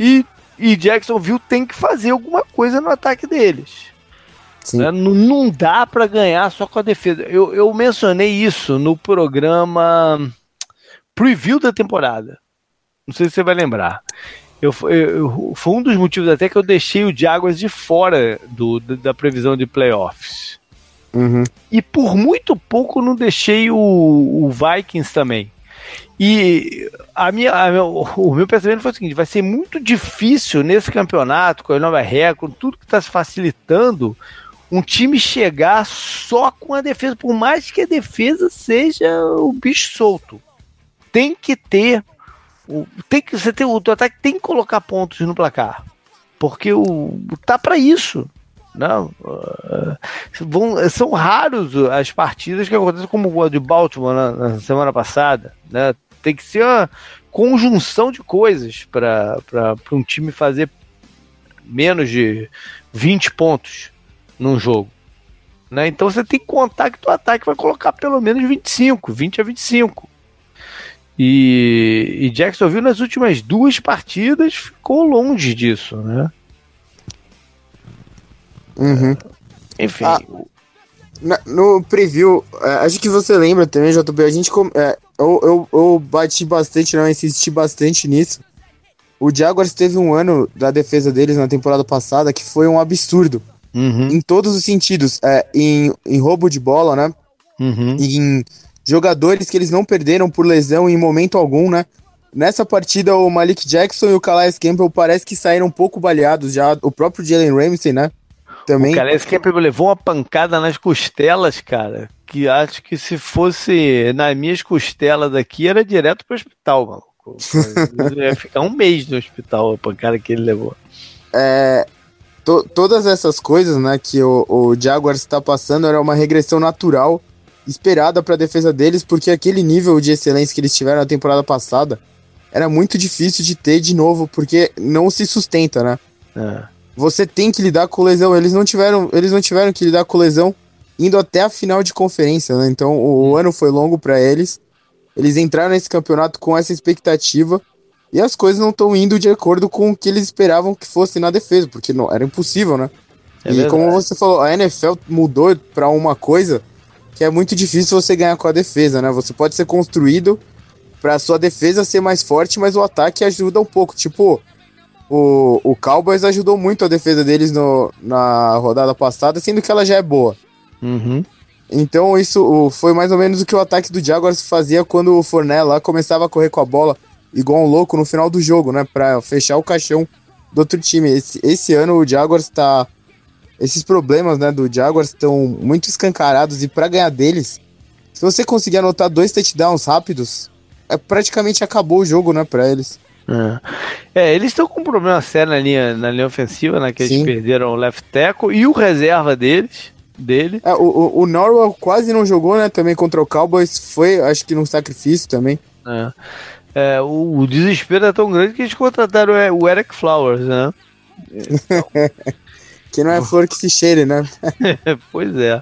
E, e Jacksonville tem que fazer alguma coisa no ataque deles. Né? Não, não dá para ganhar só com a defesa. Eu, eu mencionei isso no programa preview da temporada. Não sei se você vai lembrar. Eu, eu, foi um dos motivos até que eu deixei o Jaguars de fora do, da previsão de playoffs. Uhum. E por muito pouco não deixei o, o Vikings também. E a minha, a o meu pensamento foi o seguinte: vai ser muito difícil nesse campeonato, com a nova regra, com tudo que está se facilitando, um time chegar só com a defesa, por mais que a defesa seja o bicho solto. Tem que ter. Tem que, você tem, o ataque tem que colocar pontos no placar. Porque o, tá para isso. Não, uh, vão, são raros as partidas que acontecem como a de Baltimore na, na, semana passada. Né? Tem que ser uma conjunção de coisas para um time fazer menos de 20 pontos num jogo. Né? Então você tem que contar que o ataque vai colocar pelo menos 25, 20 a 25. E, e Jacksonville nas últimas duas partidas ficou longe disso, né? Uhum. Enfim. Ah, no preview, é, acho que você lembra também, JB, a gente. É, eu, eu, eu bati bastante, não, insisti bastante nisso. O Jaguars teve um ano da defesa deles na temporada passada que foi um absurdo. Uhum. Em todos os sentidos. É, em, em roubo de bola, né? Uhum. Em jogadores que eles não perderam por lesão em momento algum, né? Nessa partida, o Malik Jackson e o Calais Campbell parece que saíram um pouco baleados já. O próprio Jalen Ramsey, né? Também. O Calais Campbell levou uma pancada nas costelas, cara. Que acho que se fosse nas minhas costelas daqui, era direto pro hospital, maluco. ia ficar um mês no hospital a pancada que ele levou. É, to, todas essas coisas, né, que o, o Jaguars está passando era uma regressão natural esperada para a defesa deles, porque aquele nível de excelência que eles tiveram na temporada passada era muito difícil de ter de novo, porque não se sustenta, né? É. Você tem que lidar com lesão. Eles não tiveram, eles não tiveram que lidar com lesão indo até a final de conferência, né? Então o, hum. ano foi longo para eles. Eles entraram nesse campeonato com essa expectativa e as coisas não estão indo de acordo com o que eles esperavam que fosse na defesa, porque não era impossível, né? É e verdade. como você falou, a NFL mudou para uma coisa que é muito difícil você ganhar com a defesa, né? Você pode ser construído para sua defesa ser mais forte, mas o ataque ajuda um pouco. Tipo, o, o Cowboys ajudou muito a defesa deles no, na rodada passada, sendo que ela já é boa. Uhum. Então isso foi mais ou menos o que o ataque do Jaguars fazia quando o Fournette lá começava a correr com a bola igual um louco no final do jogo, né? Pra fechar o caixão do outro time. Esse, esse ano o Jaguars tá. Esses problemas né, do Jaguars estão muito escancarados e para ganhar deles, se você conseguir anotar dois touchdowns rápidos, é, praticamente acabou o jogo, né, pra eles. É, é eles estão com um problema sério na linha, na linha ofensiva, né? Que Sim. eles perderam o left tackle e o reserva deles dele. É, o, o, Norwell quase não jogou, né? Também contra o Cowboys. Foi, acho que num sacrifício também. É. É, o, o, desespero é tão grande que eles contrataram o Eric Flowers, né? que não é flor que se cheire, né? pois é.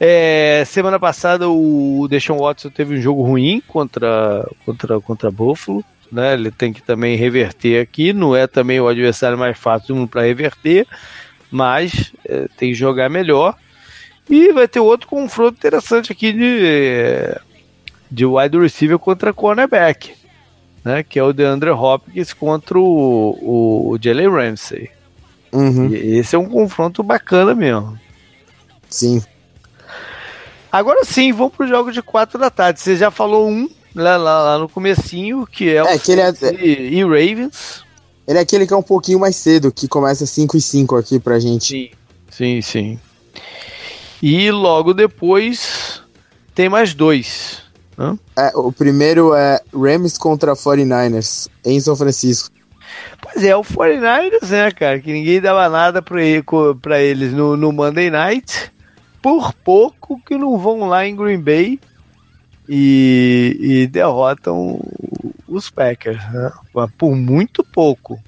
é. Semana passada o Deshaun Watson teve um jogo ruim contra, contra, contra Buffalo. Né? Ele tem que também reverter aqui. Não é também o adversário mais fácil para reverter, mas é, tem que jogar melhor. E vai ter outro confronto interessante aqui de, de wide receiver contra cornerback, né? Que é o DeAndre Hopkins contra o, o, o Jalen Ramsey. Uhum. esse é um confronto bacana mesmo. Sim. Agora sim, vamos pro jogo de 4 da tarde. Você já falou um lá, lá, lá no comecinho, que é, é o que ele é... e Ravens. Ele é aquele que é um pouquinho mais cedo, que começa 5 e 5 aqui pra gente. Sim, sim, sim. E logo depois tem mais dois. É, o primeiro é Rams contra 49ers, em São Francisco. Pois é, o 49ers, né, cara, que ninguém dava nada pra, ele, pra eles no, no Monday Night, por pouco que não vão lá em Green Bay e, e derrotam os Packers, né? por muito pouco.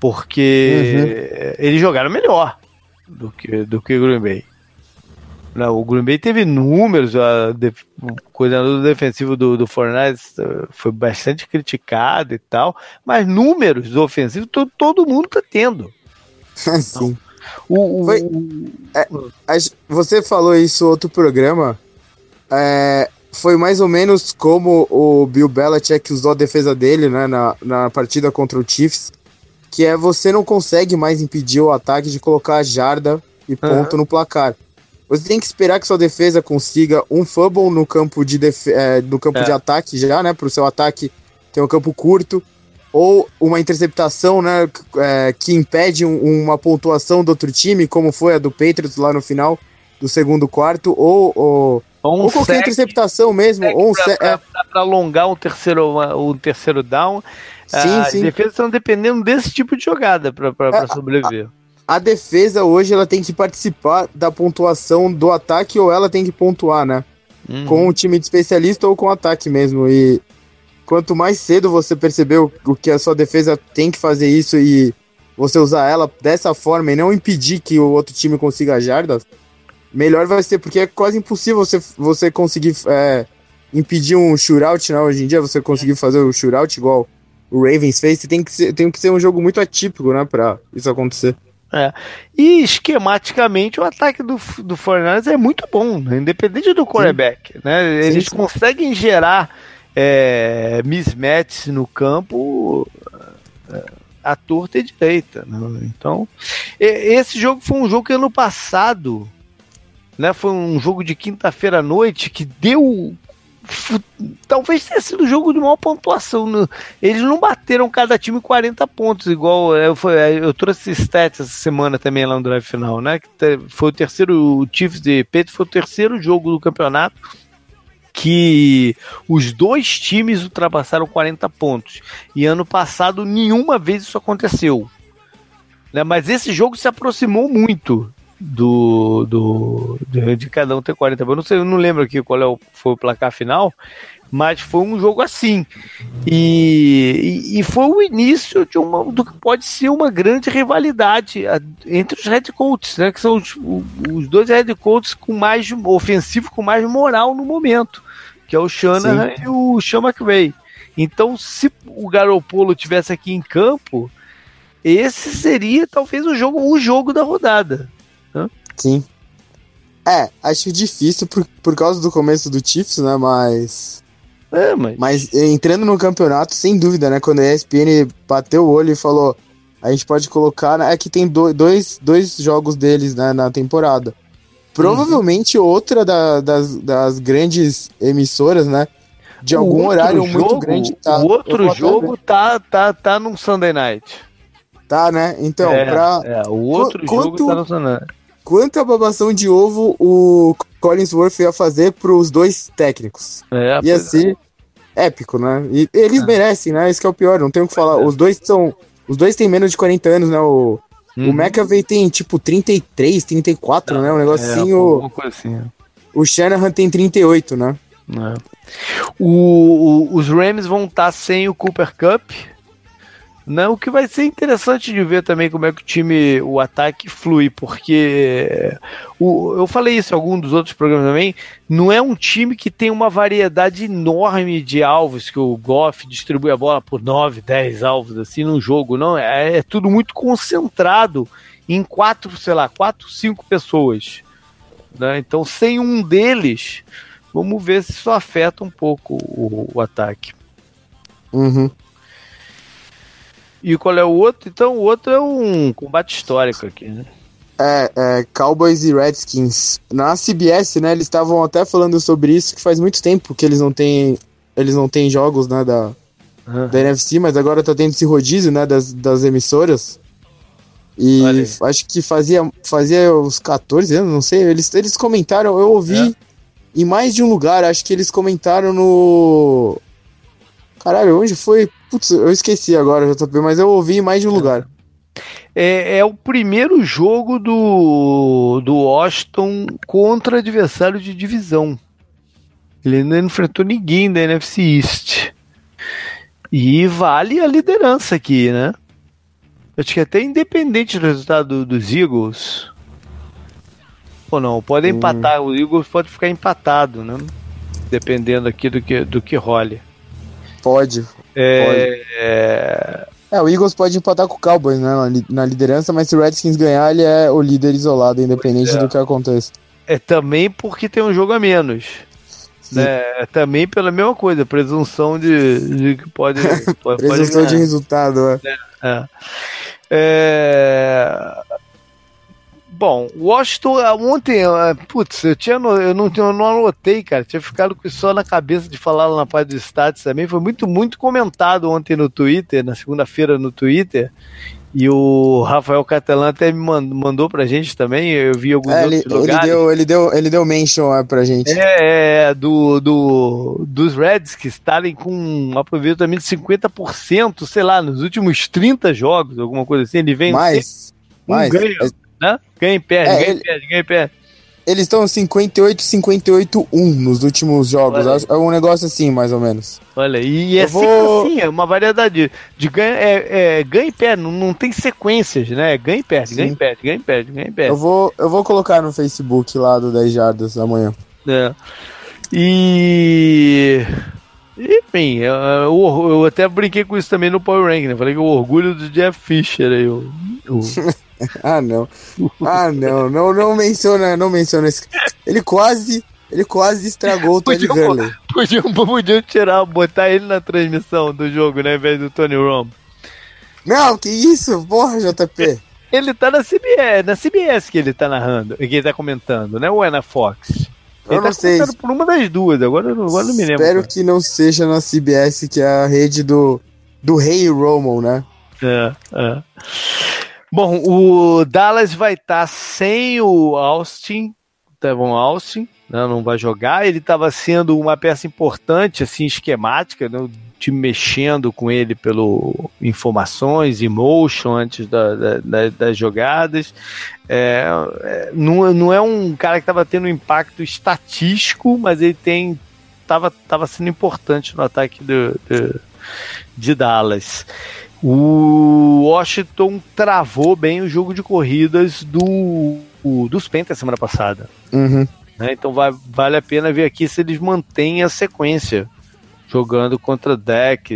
Porque uhum. eles jogaram melhor do que, do que Green Bay. Não, o Green Bay teve números, a de, o coordenador defensivo do, do Fortnite eh, foi bastante criticado e tal, mas números ofensivos todo, todo mundo tá tendo. Sim. O, o, foi, é, você falou isso outro programa. É, foi mais ou menos como o Bill Belichick usou a defesa dele né, na, na partida contra o Chiefs, que é você não consegue mais impedir o ataque de colocar a jarda e ponto uhum. no placar. Você tem que esperar que sua defesa consiga um fumble no campo de, é, no campo é. de ataque já, né? Para o seu ataque ter um campo curto. Ou uma interceptação, né? É, que impede um, uma pontuação do outro time, como foi a do Patriots lá no final do segundo quarto. Ou, ou, ou, um ou qualquer interceptação mesmo. Ou um para é. alongar um terceiro, um terceiro down. Sim, As sim. defesas estão dependendo desse tipo de jogada para é, sobreviver. A, a defesa hoje ela tem que participar da pontuação do ataque ou ela tem que pontuar, né? Uhum. Com o time de especialista ou com o ataque mesmo. E quanto mais cedo você percebeu o que a sua defesa tem que fazer isso e você usar ela dessa forma e não impedir que o outro time consiga jardas, melhor vai ser, porque é quase impossível você, você conseguir é, impedir um shootout, né? Hoje em dia, você conseguir fazer o shootout igual o Ravens fez, tem que ser, tem que ser um jogo muito atípico, né, pra isso acontecer. É. E esquematicamente o ataque do, do Fortnite é muito bom, né? independente do quarterback. Né? Eles sim, conseguem gerar é, mismatches no campo é, à torta e direita. Né? Então, esse jogo foi um jogo que ano passado né, foi um jogo de quinta-feira à noite que deu talvez tenha sido o jogo de maior pontuação. No, eles não bateram cada time 40 pontos, igual eu, foi, eu trouxe stats essa semana também lá no drive final, né? Que foi o terceiro, o Chiefs de Peito foi o terceiro jogo do campeonato que os dois times ultrapassaram 40 pontos. E ano passado nenhuma vez isso aconteceu. Né? Mas esse jogo se aproximou muito do, do de, de, cada um ter 40 pontos. Não sei, eu não lembro aqui qual é o, foi o placar final, mas foi um jogo assim. E, e, e, foi o início de uma, do que pode ser uma grande rivalidade entre os head coaches, né? Que são os, os dois head coaches com mais ofensivo, com mais moral no momento, que é o Shanahan Sim. e o Sean McVay. Então, se o Garopolo tivesse aqui em campo, esse seria talvez o jogo, o jogo da rodada. Sim. É, acho difícil por, por causa do começo do Chiefs, né? Mas. É, mas. Mas entrando no campeonato, sem dúvida, né? Quando a ESPN bateu o olho e falou. A gente pode colocar. Né, é que tem do, dois, dois jogos deles né, na temporada. provavelmente outra da- das, das grandes emissoras, né? De O algum horário muito jogo- grande. Tá, o outro jogo tá, tá, tá num Sunday Night. Tá, né? Então, é, pra. é, o outro Qu- jogo quanto- tá no Sunday Night. Quanta babação de ovo o Collinsworth ia fazer pros dois técnicos? É, Ia é. ser épico, né? E eles É. merecem, né? Isso que é o pior, não tem o que falar. é. Os dois são. Os dois têm menos de 40 anos, né? O, Uhum. o McAvey tem tipo 33, 34, né? Um É, negocinho. assim. é. O Shanahan tem 38, né? É. O- o- os Rams vão estar sem o Cooper Cup, né? O que vai ser interessante de ver também como é que o time, o ataque flui, porque o- eu falei isso em algum dos outros programas também. Não é um time que tem uma variedade enorme de alvos que o Goff distribui a bola por 9, 10 alvos assim num jogo, não é, é tudo muito concentrado em quatro, sei lá, quatro, cinco pessoas. né? Então, sem um deles, vamos ver se isso afeta um pouco o, o ataque. Uhum. E qual é o outro? Então, o outro é um combate histórico aqui, né? É, é, Cowboys e Redskins. Na CBS, né, eles estavam até falando sobre isso, que faz muito tempo que eles não têm, eles não têm jogos, né, da, da NFC, mas agora tá tendo esse rodízio, né, das, das emissoras. E acho que fazia, fazia uns 14 anos, não sei, eles, eles comentaram, eu ouvi É. em mais de um lugar, acho que eles comentaram no... Caralho, onde foi? Putz, eu esqueci agora, JP, mas eu ouvi em mais de um lugar. É, é o primeiro jogo do, do Washington contra adversário de divisão. Ele não enfrentou ninguém da NFC East. E vale a liderança aqui, né? Acho que até independente do resultado dos Eagles. Ou não, pode Hum. empatar. O Eagles pode ficar empatado, né? Dependendo aqui do que, do que role. Pode. É, é, É, o Eagles pode empatar com o Cowboys, né, na, li- na liderança, mas se o Redskins ganhar, ele é o líder isolado, independente é. do que aconteça. é também porque tem um jogo a menos. Sim. Né? É também pela mesma coisa, presunção de, de que pode, pode, pode Presunção de ganhar. resultado, é. É. É, Bom, Washington, ah, ontem, ah, putz, eu, tinha, eu, não, eu não anotei, cara, tinha ficado com isso só na cabeça de falar lá na parte dos stats também, foi muito, muito comentado ontem no Twitter, na segunda-feira no Twitter, e o Rafael Catalã até me man- mandou pra gente também, eu vi alguns É, ele, outros ele, lugares. deu, ele, deu, ele deu mention é, pra gente. É, é, do, do, dos Reds que estarem com um aproveitamento de 50%, sei lá, nos últimos 30 jogos, alguma coisa assim. Ele vem mais, um mais. ganho. Né? Ganha e perde, É, ganha ele- e perde, ganha e perde. Eles estão 58, 58, 1 nos últimos jogos. Olha É um negócio assim, mais ou menos. Olha, e é Eu sempre vou- assim, é uma variedade de, de ganha, é, é, ganha e perde, não, não tem sequências, né? Ganha e perde, Sim. ganha e perde, ganha e perde, ganha e perde. Eu vou, eu vou colocar no Facebook lá do 10 Jardas amanhã. É. E. Enfim, eu, eu- eu até brinquei com isso também no Power Ranking, né? Falei que o orgulho do Jeff Fisher aí. O, o- Ah, não. Ah, não. Não, não menciona, não menciona esse. Ele quase, ele quase estragou o Todd Podia- Gurley. podiam, podiam tirar, botar ele na transmissão do jogo, né? Ao invés do Tony Romo. Não, que isso? Porra, JP. Ele tá na CBS, na CBS que ele tá narrando, que ele tá comentando, né? Ou é na Fox? Ele Eu tá não sei. comentando por uma das duas, agora, agora não me lembro. Espero que não seja na CBS, que é a rede do, do Rei Romo, né? É, é. Bom, o Dallas vai estar sem o Austin, Tevon Austin, né, não vai jogar. Ele estava sendo uma peça importante, assim, esquemática, né, o mexendo com ele pelo informações, emotion antes da- da- da- das jogadas. É, é, não, não é um cara que estava tendo um impacto estatístico, mas ele tem estava tava sendo importante no ataque do, do- de Dallas. O Washington travou bem o jogo de corridas do, o- dos Panthers semana passada. Uhum. né? Então vai, vale a pena ver aqui se eles mantêm a sequência jogando contra Deck,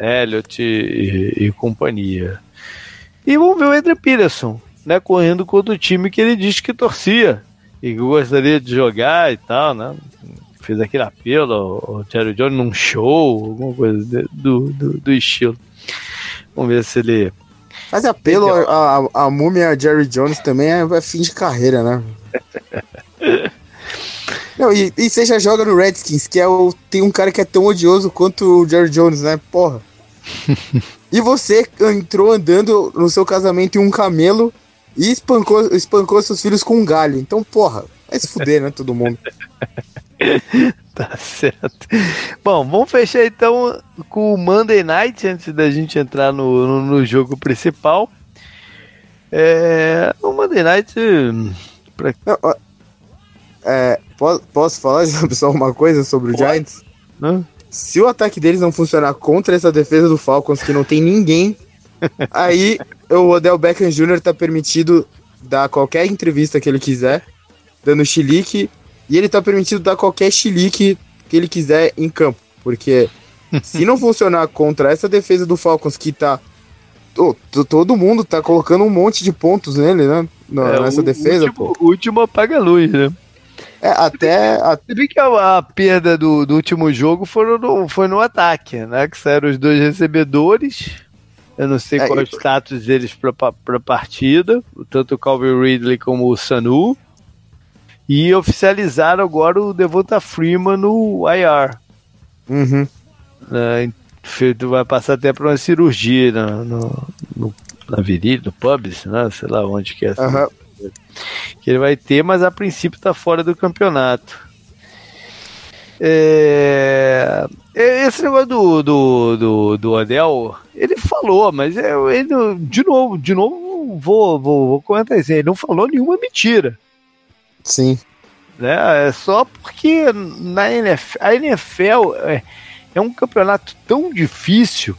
Elliott e, e companhia. E vamos ver o Adrian Peterson, né, correndo contra o time que ele disse que torcia e que gostaria de jogar e tal, né? Fez aquele apelo ao Jerry Jones num show, alguma coisa do, do, do estilo. Vamos ver se ele Mas apelo a, a, a múmia Jerry Jones também é, é fim de carreira, né? Não, e, e você já joga no Redskins, que é o. Tem um cara que é tão odioso quanto o Jerry Jones, né? Porra. e você entrou andando no seu casamento em um camelo e espancou, espancou seus filhos com um galho. Então, porra, vai se fuder, né, todo mundo. tá certo. Bom, vamos fechar então com o Monday Night antes da gente entrar no, no, no jogo principal. É, o Monday Night. Pra... Não, é, posso, posso falar só uma coisa sobre o Giants? Hã? Se o ataque deles não funcionar contra essa defesa do Falcons, que não tem ninguém, aí o Odell Beckham Jr. tá permitido dar qualquer entrevista que ele quiser, dando chilique, e ele tá permitido dar qualquer chilique que ele quiser em campo, porque se não funcionar contra essa defesa do Falcons que tá todo mundo tá colocando um monte de pontos nele, né? É, nessa defesa, último, pô. Último apaga-luz, né? É, até. Você vê que a, a, perda do, do último jogo foi no, foi no ataque, né? Que saíram os dois recebedores. Eu não sei é, qual é o status deles pra, pra partida. Tanto o Calvin Ridley como o Sanu. E oficializaram agora o Devonta Freeman no IR. Uhum. É, vai passar até para uma cirurgia no, no, no, na virilha, no pubis, né? sei lá onde que é. Uhum que ele vai ter, mas a princípio está fora do campeonato. É... é esse negócio do, do, do, do Odell, ele falou, mas é, ele, de novo, de novo, vou, vou, vou comentar isso, ele não falou nenhuma mentira. Sim. Né? É só porque na NFL, a NFL é, é um campeonato tão difícil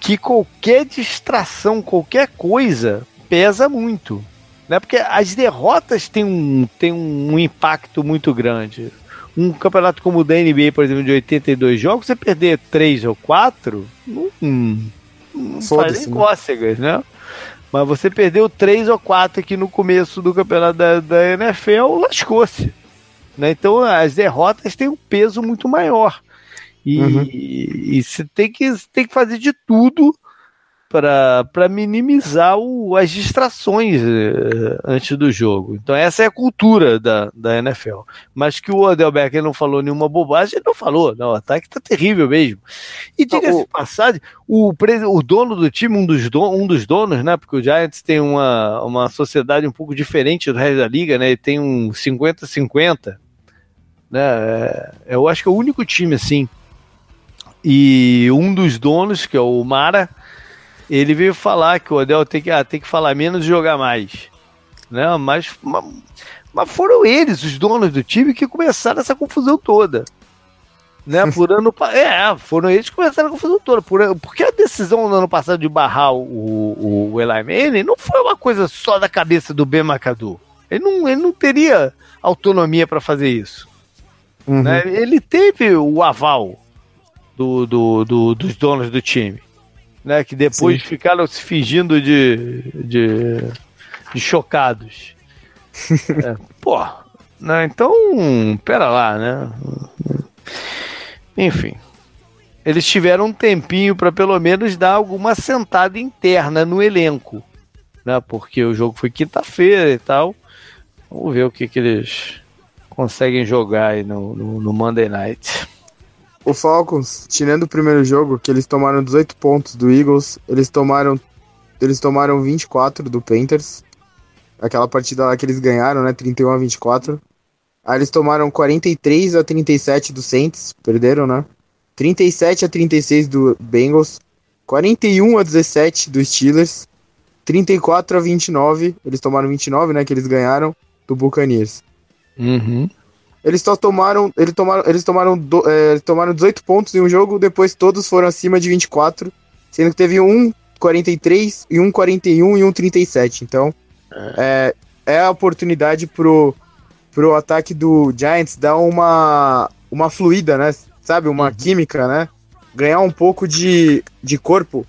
que qualquer distração, qualquer coisa pesa muito né? Porque as derrotas têm um, têm um impacto muito grande. Um campeonato como o da NBA, por exemplo, de 82 jogos, você perder 3 ou 4, não, não faz nem né? cócegas, né? Mas você perdeu 3 ou 4 aqui no começo do campeonato da, da NFL, lascou-se. Né? Então as derrotas têm um peso muito maior. E, uhum. e, você tem que, tem que fazer de tudo para minimizar o, as distrações uh, antes do jogo. Então essa é a cultura da, da NFL. Mas que o Odell Beckham não falou nenhuma bobagem, ele não falou. Não, o ataque tá terrível mesmo. E diga-se ah, passagem, o, o dono do time, um dos, don, um dos donos, né? Porque o Giants tem uma, uma sociedade um pouco diferente do resto da liga, né? Ele tem um 50-50. Né? É, eu acho que é o único time assim. E um dos donos, que é o Mara, ele veio falar que o Odell tem que, ah, tem que falar menos e jogar mais. Né? Mas, mas, mas foram eles, os donos do time, que começaram essa confusão toda. Né, por ano é, foram eles que começaram a confusão toda. Por, porque a decisão no ano passado de barrar o, o, Eli Manning não foi uma coisa só da cabeça do Ben McAdoo. Ele não, ele não teria autonomia para fazer isso. Uhum. Né? Ele teve o aval do, do, do, dos donos do time né? Que depois Sim. ficaram se fingindo de, de, de chocados. é, pô, né? Então, pera lá, né? Enfim. Eles tiveram um tempinho para pelo menos dar alguma sentada interna no elenco, né? Porque o jogo foi quinta-feira e tal. Vamos ver o que, que eles conseguem jogar aí no, no, no Monday Night o Falcons, tirando o primeiro jogo, que eles tomaram 18 pontos do Eagles, eles tomaram eles tomaram 24 do Panthers. Aquela partida lá que eles ganharam, né, 31 a 24. Aí eles tomaram 43 a 37 do Saints, perderam, né? 37 a 36 do Bengals, 41 a 17 do Steelers, 34 a 29, eles tomaram 29, né, que eles ganharam do Buccaneers. Uhum. Eles só tomaram. Eles tomaram, eles tomaram, do, é, tomaram 18 pontos em um jogo, depois todos foram acima de 24. Sendo que teve um 43 e um 41 e um 37. Então, é, é a oportunidade pro, pro ataque do Giants dar uma, uma fluida, né? Sabe? Uma uhum. química, né? Ganhar um pouco de, de corpo.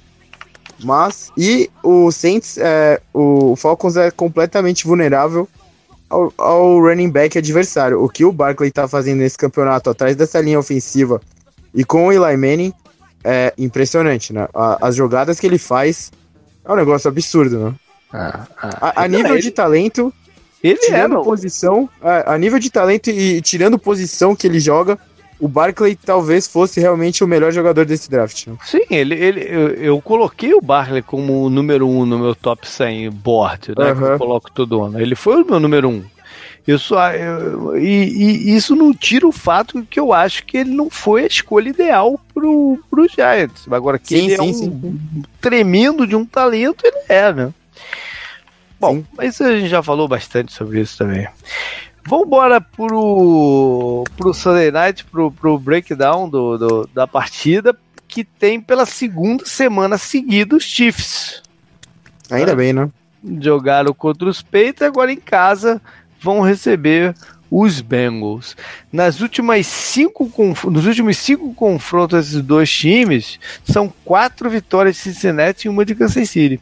Mas. E o Saints, é, o Falcons é completamente vulnerável ao, ao, running back adversário. O que o Barkley tá fazendo nesse campeonato atrás dessa linha ofensiva e com o Eli Manning é impressionante, né? A, as jogadas que ele faz é um negócio absurdo, né? Ah, ah, a, a, nível ele... de talento, Ele tirando é, posição, a, a, nível de talento e tirando posição que ele joga, o Barkley talvez fosse realmente o melhor jogador desse draft. Né? Sim, ele, ele, eu, eu, coloquei o Barkley como o número um no meu top 100 board, né? Uhum. Que eu coloco todo ano. Ele foi o meu número um. Eu só, eu, e, e, isso não tira o fato que eu acho que ele não foi a escolha ideal pro, pro Giants. Agora, que sim, ele é sim, é um sim. tremendo de um talento, ele é, né? Bom, mas a gente já falou bastante sobre isso também. Vamos embora pro, pro Sunday Night, pro, pro breakdown do, do, da partida, que tem pela segunda semana seguida os Chiefs. Ainda bem, né? Jogaram contra os Peitos e agora em casa vão receber os Bengals. Nas últimas cinco, nos últimos cinco confrontos desses dois times, são quatro vitórias de Cincinnati e uma de Kansas City.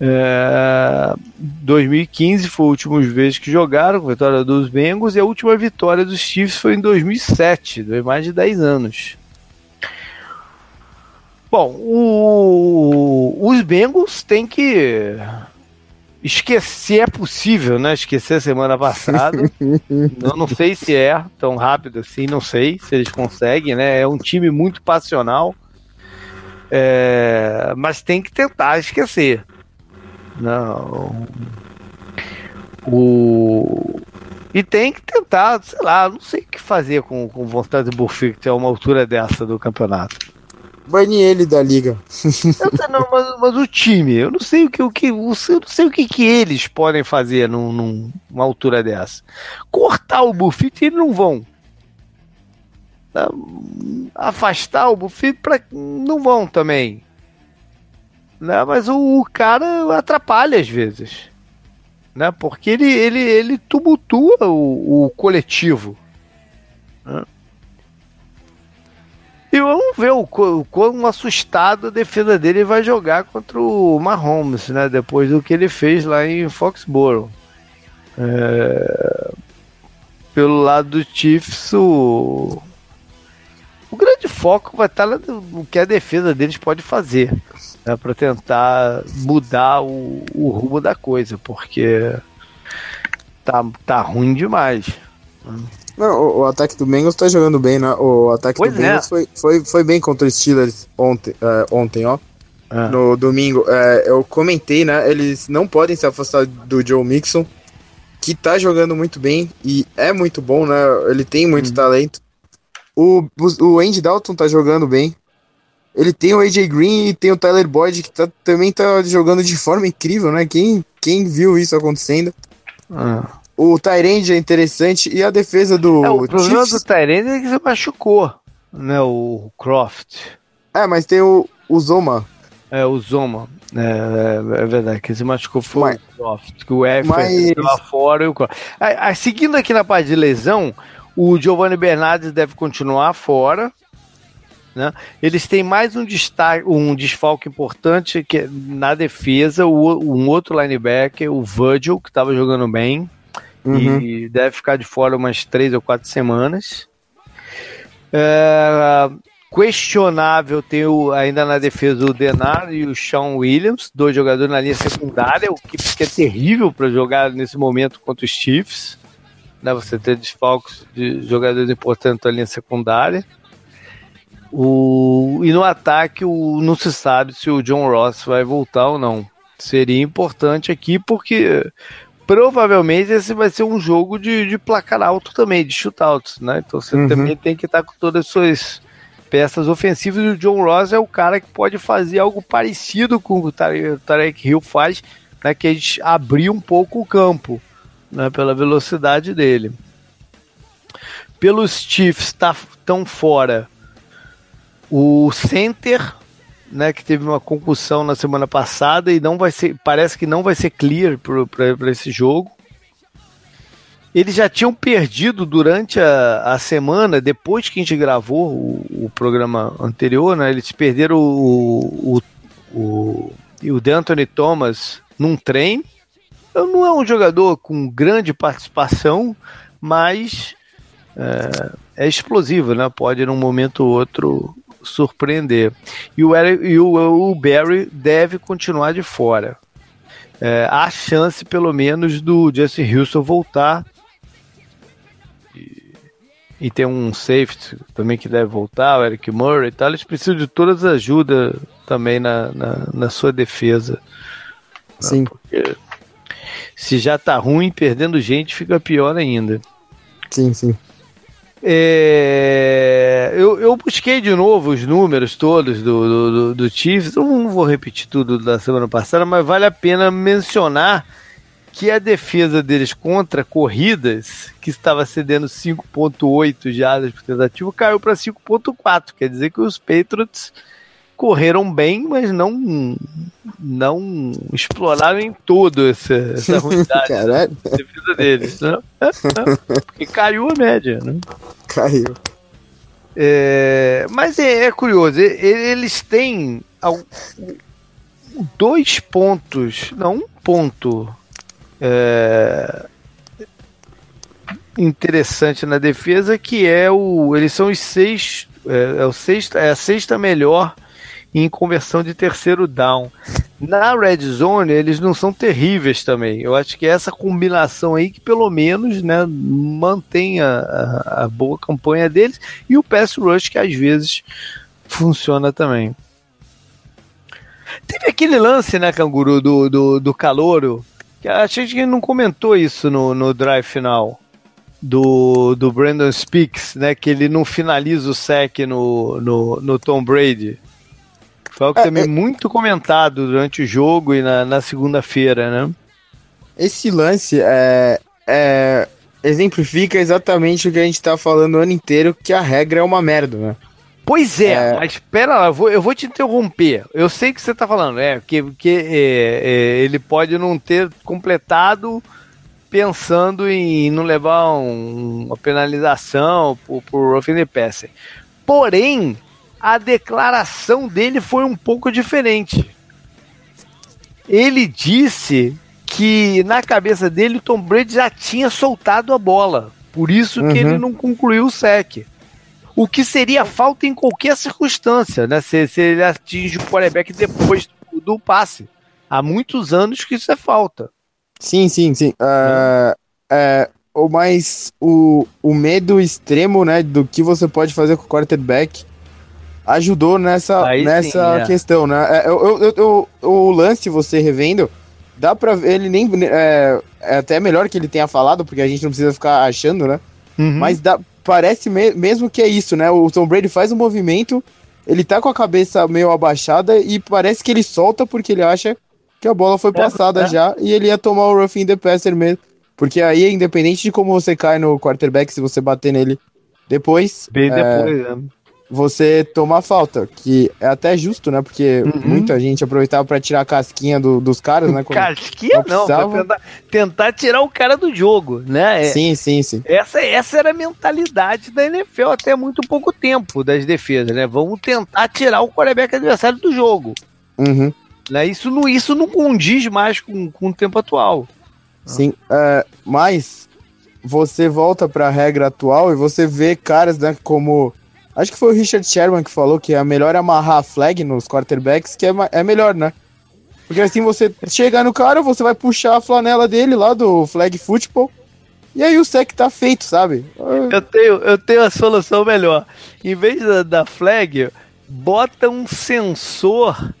É, 2015 foi a última vez que jogaram, com a vitória dos Bengals, e a última vitória dos Chiefs foi em 2007, mais de 10 anos. Bom, o, os Bengals têm que esquecer, é possível, né? Esquecer a semana passada. Eu não sei se é tão rápido assim, não sei se eles conseguem, né? É um time muito passional, é, mas tem que tentar esquecer. Não. O... E tem que tentar, sei lá, não sei o que fazer com, com vontade de Burfict a uma altura dessa do campeonato. Bane ele da liga. Não, mas, mas, o time, eu não sei o que, o que, eu não sei o que, que eles podem fazer num, numa altura dessa. Cortar o Buffett eles não vão. Afastar o Buffett pra, não vão também né? Mas o, o cara atrapalha às vezes, né? Porque ele ele ele tumultua o, o coletivo. Né? E vamos ver o, o quão assustado a defesa dele vai jogar contra o Mahomes, né? Depois do que ele fez lá em Foxborough. É... Pelo lado do Chiefs, o... o grande foco vai estar no que a defesa deles pode fazer né, para tentar mudar o, o, rumo da coisa, porque tá, tá ruim demais. Não, o, o ataque do Bengals tá jogando bem, né? O ataque pois do Bengals é. foi, foi, foi bem contra os Steelers ontem, é, ontem ó. É. No domingo, é, eu comentei, né? Eles não podem se afastar do Joe Mixon, que tá jogando muito bem e é muito bom, né? Ele tem muito uhum. talento. O, o Andy Dalton tá jogando bem. Ele tem o AJ Green e tem o Tyler Boyd, que tá, também tá jogando de forma incrível, né? Quem, quem viu isso acontecendo? Ah. O Tyrande é interessante e a defesa do. É, o problema Chiefs... do Tyrande é que você machucou, né? O Croft. É, mas tem o, o Zoma. É, o Zoma. É, é, é verdade, que se machucou foi mas, o Croft. Que o F mas... lá fora e o Croft. seguindo aqui na parte de lesão, o Giovanni Bernardes deve continuar fora. Né? Eles têm mais um, destaque, um desfalque importante que é na defesa, o, um outro linebacker, o Virgil, que estava jogando bem uhum. e deve ficar de fora umas três ou quatro semanas. É, questionável tem o, ainda na defesa o Denar e o Sean Williams, dois jogadores na linha secundária, o que, que é terrível para jogar nesse momento contra os Chiefs. Né, você ter desfalques de jogadores importantes na linha secundária. O, e no ataque o, não se sabe se o John Ross vai voltar ou não. Seria importante aqui porque provavelmente esse vai ser um jogo de, de placar alto também, de shootouts, né? Então você uhum. também tem que estar com todas as suas peças ofensivas e o John Ross é o cara que pode fazer algo parecido com o Tarek Hill faz, né? Que a gente abrir um pouco o campo, né? Pela velocidade dele. Pelos Chiefs tá, tão fora o center, né, que teve uma concussão na semana passada e não vai ser, parece que não vai ser clear para esse jogo. Eles já tinham perdido durante a, a semana, depois que a gente gravou o, o programa anterior, né? Eles perderam o, o, o, o D'Anthony Thomas num treino. Não é um jogador com grande participação, mas é, é explosivo, né? Pode num momento ou outro surpreender. E o, e o, o Barry deve continuar de fora. é, há chance, pelo menos, do Justin Houston voltar e, e ter um safety também que deve voltar, o Eric Murray e tal. Eles precisam de todas as ajudas também na, na, na sua defesa. Sim. Porque se já tá ruim, perdendo gente, fica pior ainda. Sim, sim. É, eu, eu, busquei de novo os números todos do, do, do, Chiefs. Eu não vou repetir tudo da semana passada, mas vale a pena mencionar que a defesa deles contra corridas, que estava cedendo 5.8 jardas por tentativa, caiu para 5.4. Quer dizer que os Patriots correram bem, mas não não exploraram em todo essa, essa ruindade da defesa deles. Né? É, é, porque caiu a média. Né? Caiu. É, mas é, é, curioso, eles têm dois pontos, não, um ponto é, interessante na defesa que é o. Eles são os seis. É, é, o sexta, é a sexta melhor em conversão de terceiro down. Na red zone, eles não são terríveis também. Eu acho que é essa combinação aí que pelo menos né, mantém a, a, a boa campanha deles e o pass rush que às vezes funciona também. Teve aquele lance, né, Canguru, do, do, do Calouro, que a gente não comentou isso no, no drive final do, do Brandon Speaks, né, que ele não finaliza o sec no, no, no Tom Brady. Foi algo é, também é, muito comentado durante o jogo e na, na segunda-feira, né? Esse lance é, é, exemplifica exatamente o que a gente tá falando o ano inteiro, que a regra é uma merda, né? Pois é, é... mas espera lá, eu vou, eu vou te interromper. Eu sei que você tá falando, é, que, que é, é, ele pode não ter completado pensando em não levar um, uma penalização por, por passer. Porém, a declaração dele foi um pouco diferente. Ele disse que na cabeça dele o Tom Brady já tinha soltado a bola. Por isso uhum. que ele uhum. não concluiu o sec. O que seria falta em qualquer circunstância, né? Se, se ele atinge o quarterback depois do, do, passe. Há muitos anos que isso é falta. Sim, sim, sim. Uh, é, o mais o, o medo extremo, né, do que você pode fazer com o quarterback ajudou nessa, nessa sim, é. questão, né? É, eu, eu, eu, o lance, você revendo, dá pra ver, ele nem. É, é, até melhor que ele tenha falado, porque a gente não precisa ficar achando, né? Uhum. Mas dá, parece me, mesmo que é isso, né? O Tom Brady faz um movimento, ele tá com a cabeça meio abaixada e parece que ele solta porque ele acha que a bola foi é, passada é. já e ele ia tomar o roughing the passer mesmo. Porque aí, independente de como você cai no quarterback, se você bater nele depois. Bem depois, é, você toma falta, que é até justo, né? Porque uhum. muita gente aproveitava para tirar a casquinha do, dos caras, né? Casquinha não, pra tentar, tentar, tirar o cara do jogo, né? É, sim, sim, sim. Essa, essa era a mentalidade da NFL até muito pouco tempo das defesas, né? Vamos tentar tirar o quarterback adversário do jogo. Uhum. Né? Isso, não, isso não condiz mais com, com o tempo atual. Sim, uh, mas você volta para a regra atual e você vê caras né, como Acho que foi o Richard Sherman que falou que é melhor amarrar a flag nos quarterbacks, que é, é melhor, né? Porque assim você chegar no cara, você vai puxar a flanela dele lá do flag football. E aí o sec tá feito, sabe? Eu tenho, eu tenho a solução melhor. Em vez da, da flag, bota um sensor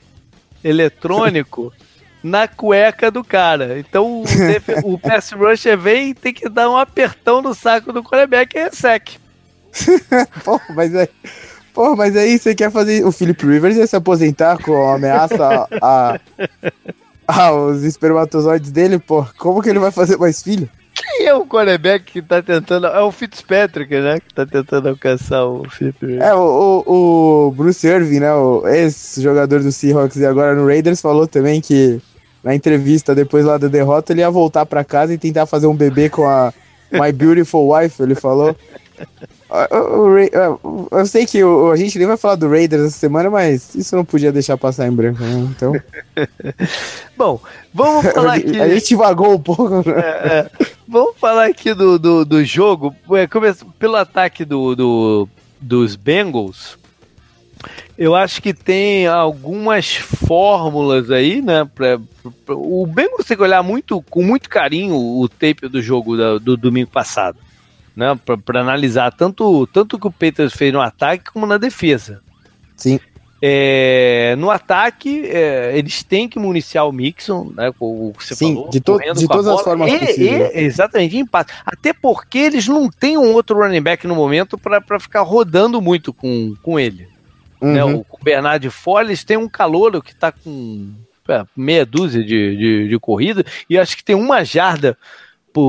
eletrônico na cueca do cara. Então o, o pass rusher vem e tem que dar um apertão no saco do quarterback e é sec. porra, mas aí. Porra, mas aí você quer fazer. O Philip Rivers ia se aposentar com a ameaça a, a, aos espermatozoides dele, pô. Como que ele vai fazer mais filho? Quem é o quarterback que tá tentando. É o Fitzpatrick, né? Que tá tentando alcançar o Philip Rivers. É, o, o, o Bruce Irving, né? O ex-jogador do Seahawks e agora no Raiders, falou também que na entrevista depois lá da derrota ele ia voltar para casa e tentar fazer um bebê com a My Beautiful Wife, ele falou. Eu sei que a gente nem vai falar do Raiders essa semana, mas isso não podia deixar passar em branco, né? Então. Bom, vamos falar aqui. a gente vagou um pouco. Né? É, é. Vamos falar aqui do, do, do jogo. Pelo ataque do, do, dos Bengals. Eu acho que tem algumas fórmulas aí, né? Pra, pra, o Bengals tem que olhar muito, com muito carinho o tape do jogo da, do domingo passado, né? Para analisar tanto tanto o que o Peters fez no ataque como na defesa. Sim. É, no ataque, é, eles têm que municiar o Mixon, né? O que você Sim, falou. de, to de todas as formas e, possíveis. E, exatamente, empate. Até porque eles não têm um outro running back no momento para ficar rodando muito com, com ele. Uhum. Né? O, o Bernard Folles tem um calouro que está com é, meia dúzia de, de, de corrida e acho que tem uma jarda por,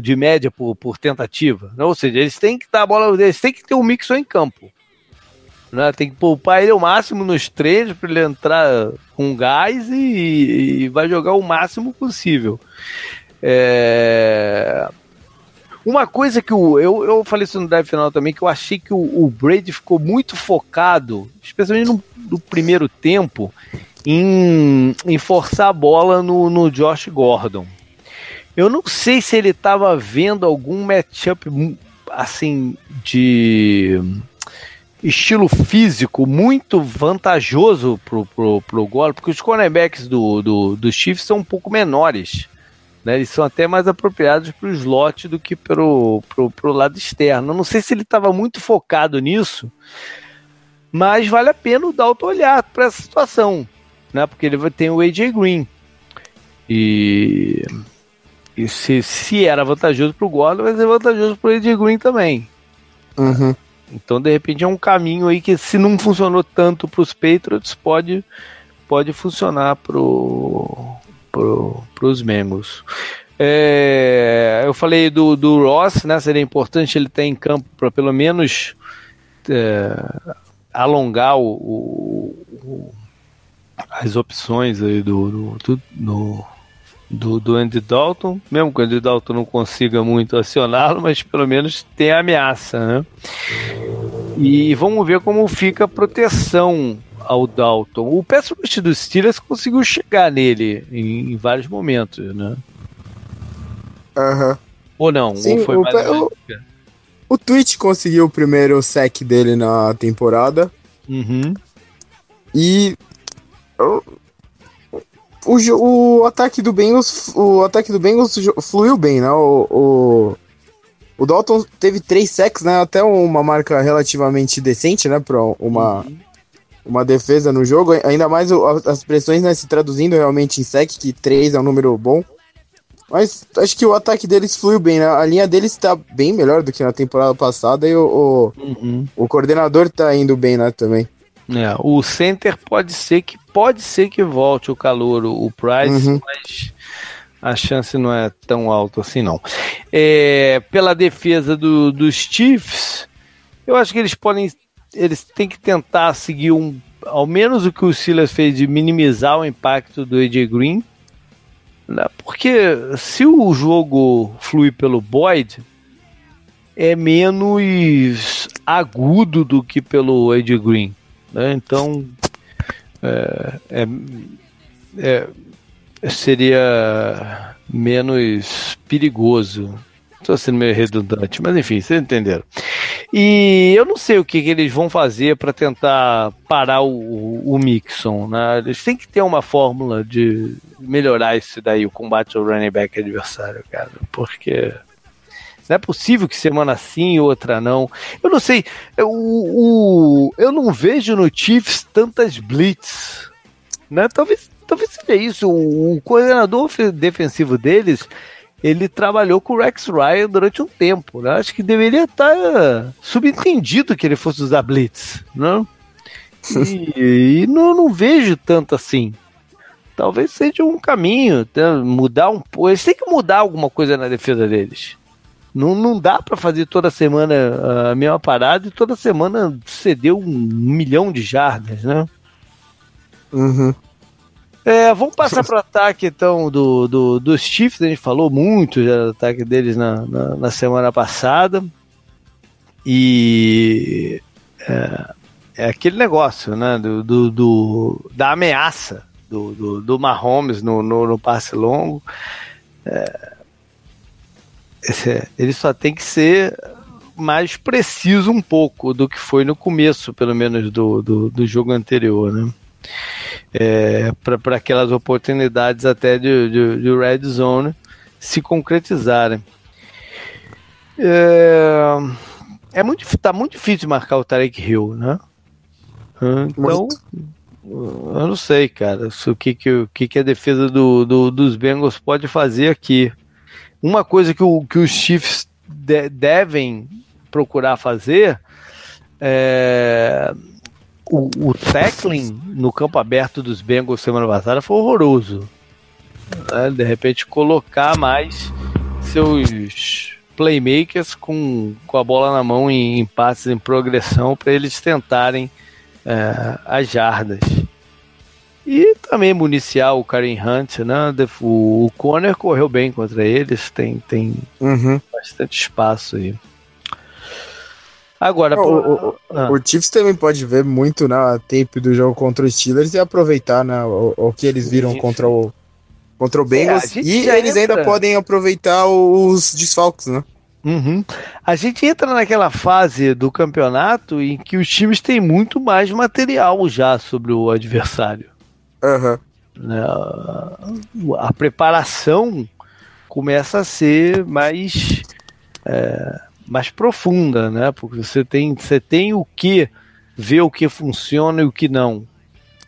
de média por, por tentativa. Né? Ou seja, eles têm que dar a bola, eles têm que ter um Mixon em campo. Né? Tem que poupar ele ao máximo nos treinos para ele entrar com gás e, e, vai jogar o máximo possível. É... Uma coisa que o, eu, eu falei isso no drive final também, que eu achei que o, o Brady ficou muito focado, especialmente no, no primeiro tempo, em, em, forçar a bola no, no Josh Gordon. Eu não sei se ele estava vendo algum matchup assim de estilo físico muito vantajoso pro, pro, pro Gordon, porque os cornerbacks do, do, do Chiefs são um pouco menores. Né, eles são até mais apropriados para o slot do que para o lado externo. Não sei se ele estava muito focado nisso, mas vale a pena o Dalton olhar para essa situação, né, porque ele tem o AJ Green. E, e se, se era vantajoso para o Gordon, vai ser vantajoso para o AJ Green também. Uhum. Então, de repente, é um caminho aí que, se não funcionou tanto para os Patriots, pode, pode funcionar para para os Bengals. É, eu falei do, do Ross, né? Seria importante ele ter em campo para pelo menos é, alongar o, o, as opções aí do, do, do, do, do Andy Dalton, mesmo que o Andy Dalton não consiga muito acioná-lo, mas pelo menos tem a ameaça, né? E vamos ver como fica a proteção ao Dalton. O pass rush dos Steelers conseguiu chegar nele em, em vários momentos, né? Aham. Uhum. Ou não? Sim, ou foi o, mais o, o Twitch conseguiu o primeiro sec dele na temporada. Uhum. E o, o, o, ataque do Bengals, o ataque do Bengals fluiu bem, né? O, o, o Dalton teve três sacks, né? Até uma marca relativamente decente, né? Para uma uhum uma defesa no jogo, ainda mais as pressões né, se traduzindo realmente em sec, que 3 é um número bom. Mas acho que o ataque deles fluiu bem, né? A linha deles está bem melhor do que na temporada passada e o, o, uhum. o coordenador está indo bem, né, também. É, o center pode ser que pode ser que volte o calor, o Price, Uhum. mas a chance não é tão alta assim não. É, pela defesa do, dos Chiefs, eu acho que eles podem eles têm que tentar seguir um, ao menos o que o Silas fez de minimizar o impacto do AJ Green, né? porque se o jogo flui pelo Boyd, é menos agudo do que pelo AJ Green, né? então é, é, é, seria menos perigoso. Estou sendo meio redundante, mas enfim, vocês entenderam. E eu não sei o que, que eles vão fazer para tentar parar o, o, Mixon. Né? Eles têm que ter uma fórmula de melhorar isso daí, o combate ao running back adversário, cara. Porque não é possível que semana sim, outra não. Eu não sei. O, o, eu não vejo no Chiefs tantas blitz. Né? Talvez, talvez seja isso. O, o coordenador defensivo deles ele trabalhou com o Rex Ryan durante um tempo. Né? Acho que deveria estar subentendido que ele fosse usar Blitz. Né? E, e não, não, vejo tanto assim. Talvez seja um caminho, mudar um pouco. Eles têm que mudar alguma coisa na defesa deles. Não, não dá para fazer toda semana a mesma parada e toda semana ceder um milhão de jardas, né? Uhum. É, vamos passar para o ataque então do, do, dos Chiefs. A gente falou muito já do ataque deles na, na, na semana passada. E é, é, aquele negócio, né? Do, do, do da ameaça do, do, do Mahomes no, no, no passe longo. É, ele só tem que ser mais preciso um pouco do que foi no começo, pelo menos, do, do, do jogo anterior, né? É, para aquelas oportunidades até de, de, de, red zone se concretizarem. É, é muito, tá muito difícil marcar o Tarek Hill, né? Então, eu não sei, cara, o que, que, que a defesa do, do, dos Bengals pode fazer aqui. Uma coisa que, o, que os Chiefs de, devem procurar fazer é, o, o tackling no campo aberto dos Bengals semana passada foi horroroso. É, de repente colocar mais seus playmakers com, com a bola na mão em, em passes em progressão para eles tentarem é, as jardas. E também municiar o Karen Hunt, né? O, Conner correu bem contra eles, tem, tem uhum. bastante espaço aí. Agora, o, o, ah. o, Chiefs também pode ver muito na tape do jogo contra os Steelers e aproveitar né, o, o que eles viram contra o contra o Bengals é, e eles entra... ainda podem aproveitar os desfalques, né? Uhum. A gente entra naquela fase do campeonato em que os times têm muito mais material já sobre o adversário. Uhum. A preparação começa a ser mais é, mais profunda, né? Porque você tem, você tem o que ver o que funciona e o que não.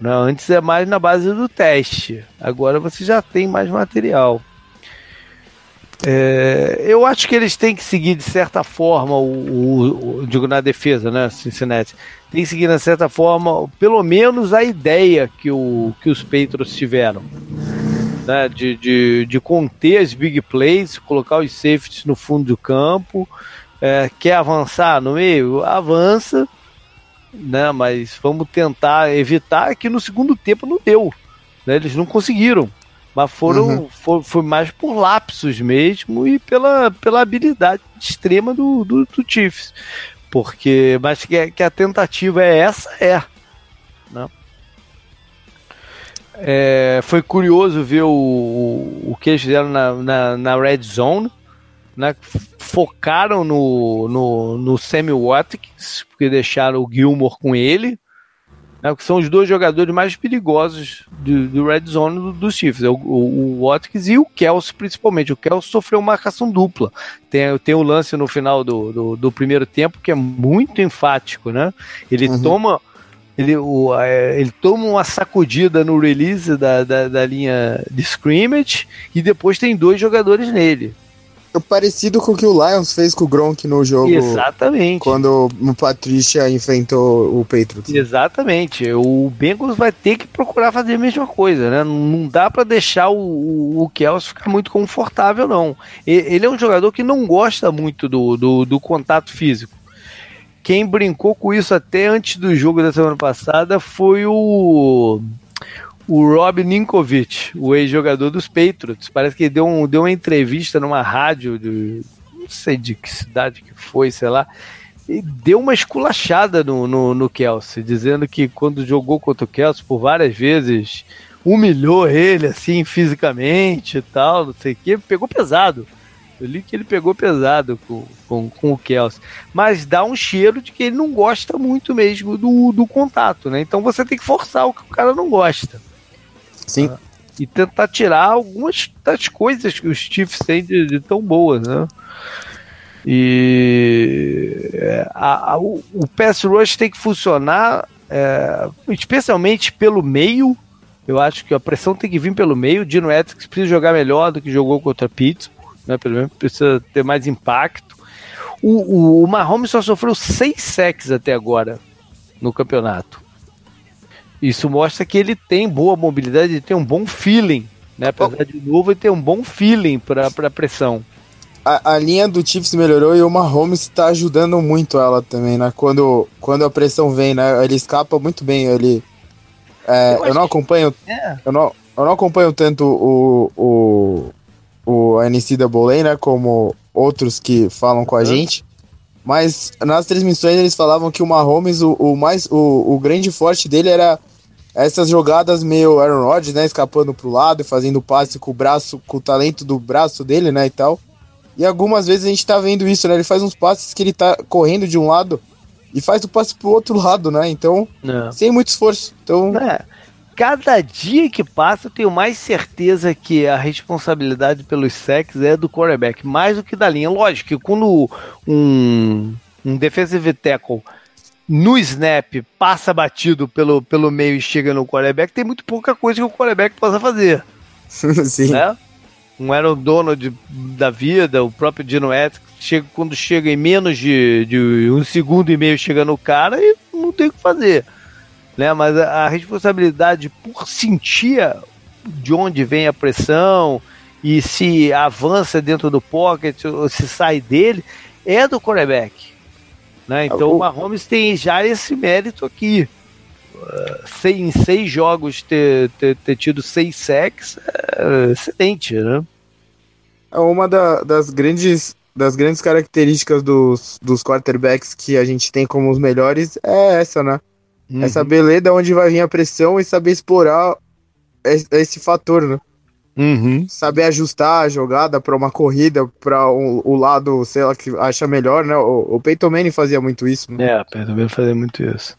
Né? Antes é mais na base do teste. Agora você já tem mais material. É, eu acho que eles têm que seguir de certa forma o, o, o, digo na defesa, né, Cincinnati, tem que seguir de certa forma, pelo menos a ideia que, o, que os Patriots tiveram, né, de, de, de conter as big plays, colocar os safeties no fundo do campo, é, quer avançar no meio, avança, né, mas vamos tentar evitar que no segundo tempo não deu, né, eles não conseguiram mas foram uhum. foi, foi, mais por lapsos mesmo e pela, pela habilidade extrema do, do, do Chiefs. Porque, mas que, que a tentativa é essa, é. Né? É, foi curioso ver o, o, que eles fizeram na, na, na Red Zone. Né? Focaram no, no, no Sammy Watkins, porque deixaram o Gilmore com ele né, que são os dois jogadores mais perigosos do, do Red Zone do, dos Chiefs, é o, o, o, Watkins e o Kelsey principalmente. O Kelsey sofreu uma marcação dupla. Tem, tem o um lance no final do, do, do, primeiro tempo que é muito enfático, né? Ele uhum. toma ele, o, ele toma uma sacudida no release da, da, da linha de scrimmage e depois tem dois jogadores nele parecido com o que o Lions fez com o Gronk no jogo. Exatamente. Quando o Patrícia enfrentou o Patriots. Exatamente. O Bengals vai ter que procurar fazer a mesma coisa, né? Não dá para deixar o, o Kelsey ficar muito confortável, não. Ele é um jogador que não gosta muito do, do, do contato físico. Quem brincou com isso até antes do jogo da semana passada foi o o Rob Ninkovich, o ex-jogador dos Patriots. Parece que deu, um, deu uma entrevista numa rádio, de, não sei de que cidade que foi, sei lá, e deu uma esculachada no, no, no Kelsey, dizendo que quando jogou contra o Kelsey por várias vezes, humilhou ele assim fisicamente e tal, não sei o que, pegou pesado. Eu li que ele pegou pesado com, com, com, o Kelsey. Mas dá um cheiro de que ele não gosta muito mesmo do, do contato, né? Então você tem que forçar o que o cara não gosta. Sim. Né? E tentar tirar algumas das coisas que os Chiefs têm de, de tão boas, né? E é, a, a, o, o pass rush tem que funcionar, é, especialmente pelo meio. Eu acho que a pressão tem que vir pelo meio. O Dino Ethics precisa jogar melhor do que jogou contra Pittsburgh, né? Pelo menos precisa ter mais impacto. O, o, o Mahomes só sofreu seis sacks até agora no campeonato. Isso mostra que ele tem boa mobilidade, ele tem um bom feeling, né? Apesar de novo, ele tem um bom feeling para a pressão. A, linha do Chiefs melhorou e o Mahomes está ajudando muito ela também, né? Quando, quando a pressão vem, né? Ele escapa muito bem. Ele, é, eu, eu, não acompanho, é. eu, não, eu não acompanho tanto o, o, o NCAA, né? Como outros que falam com a uhum. gente. Mas nas transmissões eles falavam que o Mahomes, o, o mais, o, o grande forte dele era essas jogadas meio Aaron Rodgers, né, escapando pro lado e fazendo passe com o braço, com o talento do braço dele, né, e tal. E algumas vezes a gente tá vendo isso, né? Ele faz uns passes que ele tá correndo de um lado e faz o passe pro outro lado, né? Então, É. sem muito esforço. Então, É. Cada dia que passa, eu tenho mais certeza que a responsabilidade pelos sacks é do quarterback, mais do que da linha. Lógico que quando um, um defensive tackle no snap passa batido pelo, pelo meio e chega no quarterback, tem muito pouca coisa que o quarterback possa fazer. sim. né? Um Aaron Donald da vida, o próprio Dino Etz, chega, quando chega em menos de, de um segundo e meio chega no cara e não tem o que fazer. Né? Mas a, a responsabilidade por sentir de onde vem a pressão e se avança dentro do pocket ou se sai dele é do quarterback. Né? Então O- Mahomes tem já esse mérito aqui. Uh, em seis jogos ter, ter, ter tido seis sacks é excelente, né? É uma da- das grandes das grandes características dos, dos quarterbacks que a gente tem como os melhores é essa, né? Uhum. É saber ler de onde vai vir a pressão e saber explorar es- esse fator, né? Uhum. Saber ajustar a jogada para uma corrida, para o lado, sei lá, que acha melhor, né? O, o Peyton Manning fazia muito isso, né? É, também fazer muito isso.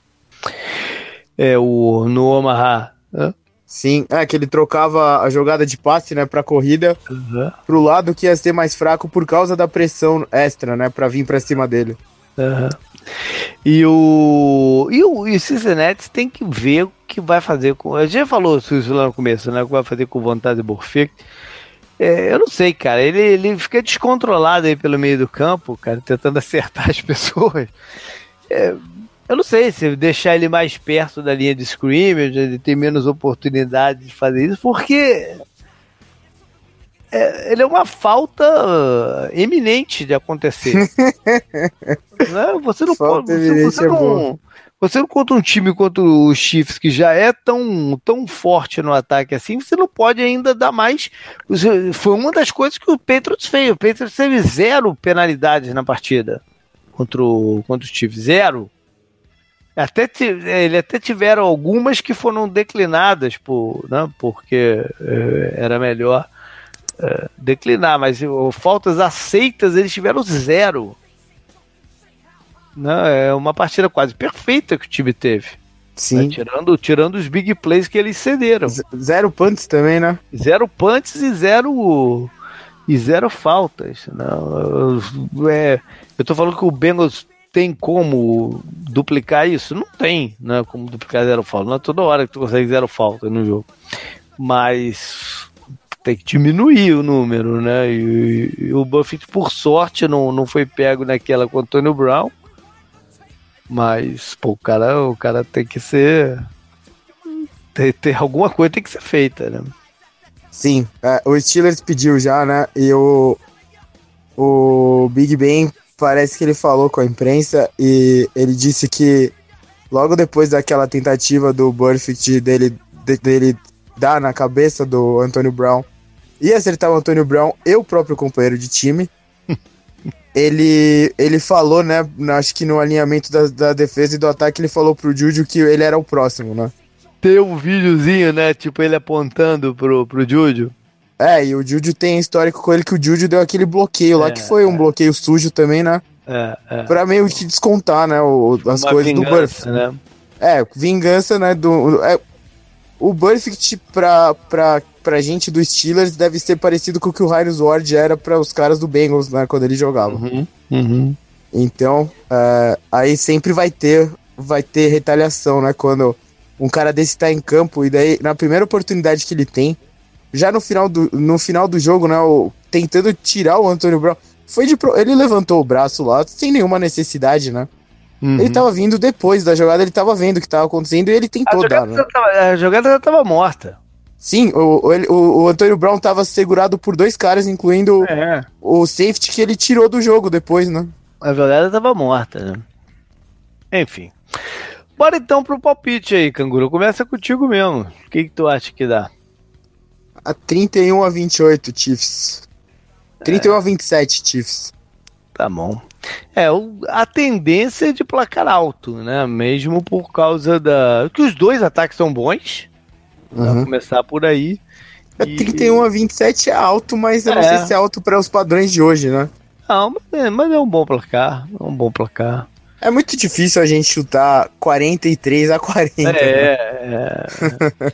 É, o no Omaha. né? Sim, é que ele trocava a jogada de passe, né, para corrida Uhum. pro lado que ia ser mais fraco por causa da pressão extra, né, para vir para cima dele. Uhum. E o. E o, e o Cincinnati tem que ver o que vai fazer com. A gente falou isso lá no começo, né? O que vai fazer com vontade Borfec. É, eu não sei, cara. Ele, ele fica descontrolado aí pelo meio do campo, cara, tentando acertar as pessoas. É, eu não sei se deixar ele mais perto da linha de scrimmage, ele tem menos oportunidade de fazer isso, porque é, ele é uma falta uh, eminente de acontecer. Né? Você não Falta pode. Você, você é não, você não contra um time contra os Chiefs que já é tão, tão forte no ataque assim, você não pode ainda dar mais. Foi uma das coisas que o Patriots fez. O Patriots teve zero penalidades na partida contra, o, contra os Chiefs. Zero. Até ti- ele até tiveram algumas que foram declinadas por, né, porque eh, era melhor eh, declinar, mas o, faltas aceitas eles tiveram zero. Né, é uma partida quase perfeita que o time teve. né, Sim. tirando, tirando os big plays que eles cederam. Z- Zero punts também, né? Zero punts e zero e zero faltas. Não, é, eu tô falando que o Bengals tem como duplicar isso? Não tem, né? Como duplicar zero falta. Não é toda hora que tu consegue zero falta no jogo. Mas tem que diminuir o número, né? E, e o Buffett, por sorte, não, não foi pego naquela com o Antônio Brown. Mas, pô, o cara, o cara tem que ser. Tem, tem alguma coisa tem que ser feita, né? Sim. É, o Steelers pediu já, né? E o, o Big Ben parece que ele falou com a imprensa e ele disse que logo depois daquela tentativa do Burfict dele, de- dele dar na cabeça do Antônio Brown e acertar o Antônio Brown e o próprio companheiro de time. ele, ele falou, né? Acho que no alinhamento da, da defesa e do ataque, ele falou pro Júlio que ele era o próximo, né? Tem um videozinho, né? Tipo, ele apontando pro, pro Júlio. É, e o Júlio tem histórico com ele que o Júlio deu aquele bloqueio lá, É, que foi um bloqueio sujo também, né? É, é. Pra meio que descontar, né? o- as Uma coisas do Burf. vingança, né? É, vingança, né? Do, é, o Burfict pra, pra, pra gente do Steelers deve ser parecido com o que o Heinz Ward era pra os caras do Bengals, né? Quando ele jogava. Uhum, uhum. Então, é, aí sempre vai ter, vai ter retaliação, né? Quando um cara desse tá em campo e daí, na primeira oportunidade que ele tem, já no final do, no final do jogo, né? O, tentando tirar o Antônio Brown, foi de pro- ele levantou o braço lá sem nenhuma necessidade, né? Uhum. Ele tava vindo depois da jogada, ele tava vendo o que tava acontecendo e ele a, tentou dar, jogada né? tava, a jogada já tava morta. Sim, o, o, o, o Antônio Brown tava segurado por dois caras, incluindo É. o safety que ele tirou do jogo depois, né? A jogada tava morta, né? Enfim. Bora então pro palpite aí, canguru. Começa contigo mesmo. O que, que tu acha que dá? A 31 a 28, Chiefs. 31 a 27, Chiefs. Tá bom. É, o- a tendência é de placar alto, né? Mesmo por causa da. que os dois ataques são bons. Uhum. começar por aí. E... 31 a 27 é alto, mas eu não sei se é alto para os padrões de hoje, né? Não, mas é, mas é um bom placar. É um bom placar. É muito difícil a gente chutar 43 a 40. É, né?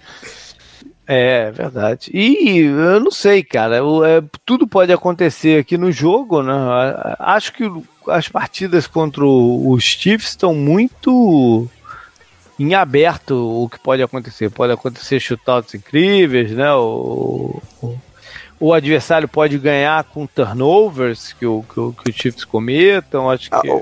é. É, verdade. E eu não sei, cara. é, tudo pode acontecer aqui no jogo, né? Acho que as partidas contra os Chiefs estão muito em aberto o que pode acontecer. Pode acontecer shootouts incríveis, né? O, o, o adversário pode ganhar com turnovers que o, que o, que o Chiefs cometam. Acho que. A,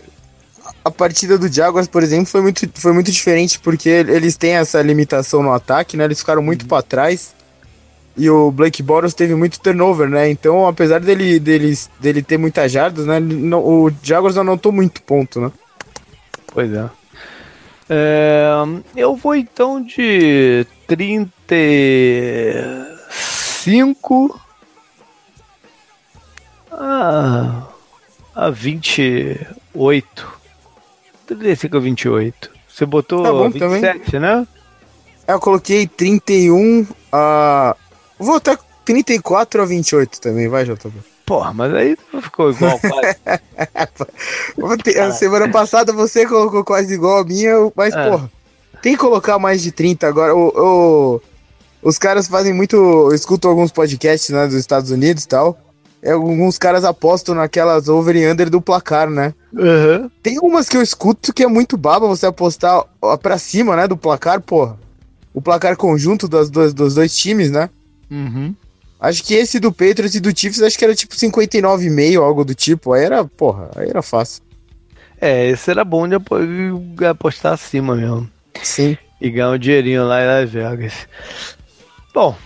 a partida do Jaguars, por exemplo, foi muito, foi muito diferente porque eles têm essa limitação no ataque, né? Eles ficaram muito uhum. para trás. E o Blake Bortles teve muito turnover, né? Então, apesar dele, dele, dele ter muitas jardas, né? Não, o Jaguars não anotou muito ponto, né? Pois é. é. Eu vou então de 35 a, a 28. 35 a 28. Você botou tá bom, 27, também. né? Eu coloquei 31 a. Vou até 34 a 28 também, vai, JB. Porra, mas aí ficou igual quase. a semana passada você colocou quase igual a minha, mas, é. porra, tem que colocar mais de 30 agora. O, o, os caras fazem muito. Eu escuto alguns podcasts né, dos Estados Unidos e tal é, alguns caras apostam naquelas over e under do placar, né? Uhum. Tem umas que eu escuto que é muito baba você apostar pra cima, né, do placar, porra. O placar conjunto dos dois, dos dois times, né? Uhum. Acho que esse do Patriots e do Chiefs, acho que era tipo 59,5, algo do tipo. Aí era, porra, aí era fácil. É, esse era bom de apostar acima mesmo. Sim. E ganhar um dinheirinho lá em Las Vegas. Bom,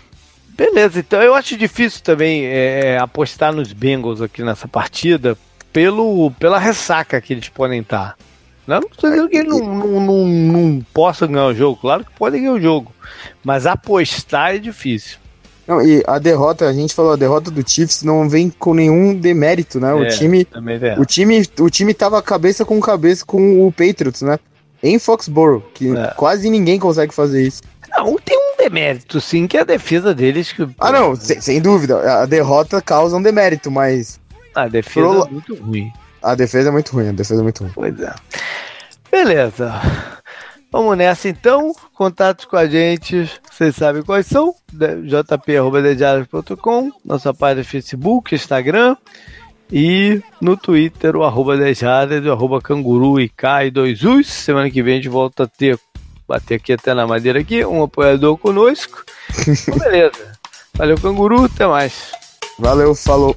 Beleza, então eu acho difícil também é, é, apostar nos Bengals aqui nessa partida pelo, pela ressaca que eles podem estar. Não estou dizendo que eles não, não, não, não possam ganhar o jogo, claro que podem ganhar o jogo, mas apostar é difícil. Não, e a derrota, a gente falou, a derrota do Chiefs não vem com nenhum demérito, né? O é, time, o time, o time tava cabeça com cabeça com o Patriots, né? Em Foxborough, que é. quase ninguém consegue fazer isso. Não, tem um demérito, sim, que é a defesa deles. Que, ah, não, sem, sem, dúvida. A derrota causa um demérito, mas. A defesa pro... é muito ruim. A defesa é muito ruim, a defesa é muito ruim. Pois é. Beleza. Vamos nessa então. Contatos com a gente, vocês sabem quais são: jp.com, nossa página Facebook, Instagram e no Twitter, o arroba Dejadas, o arroba canguru e cai dois us. Semana que vem a gente volta a ter bater aqui até na madeira aqui, um apoiador conosco. Então, beleza. Valeu, canguru, até mais. Valeu, falou.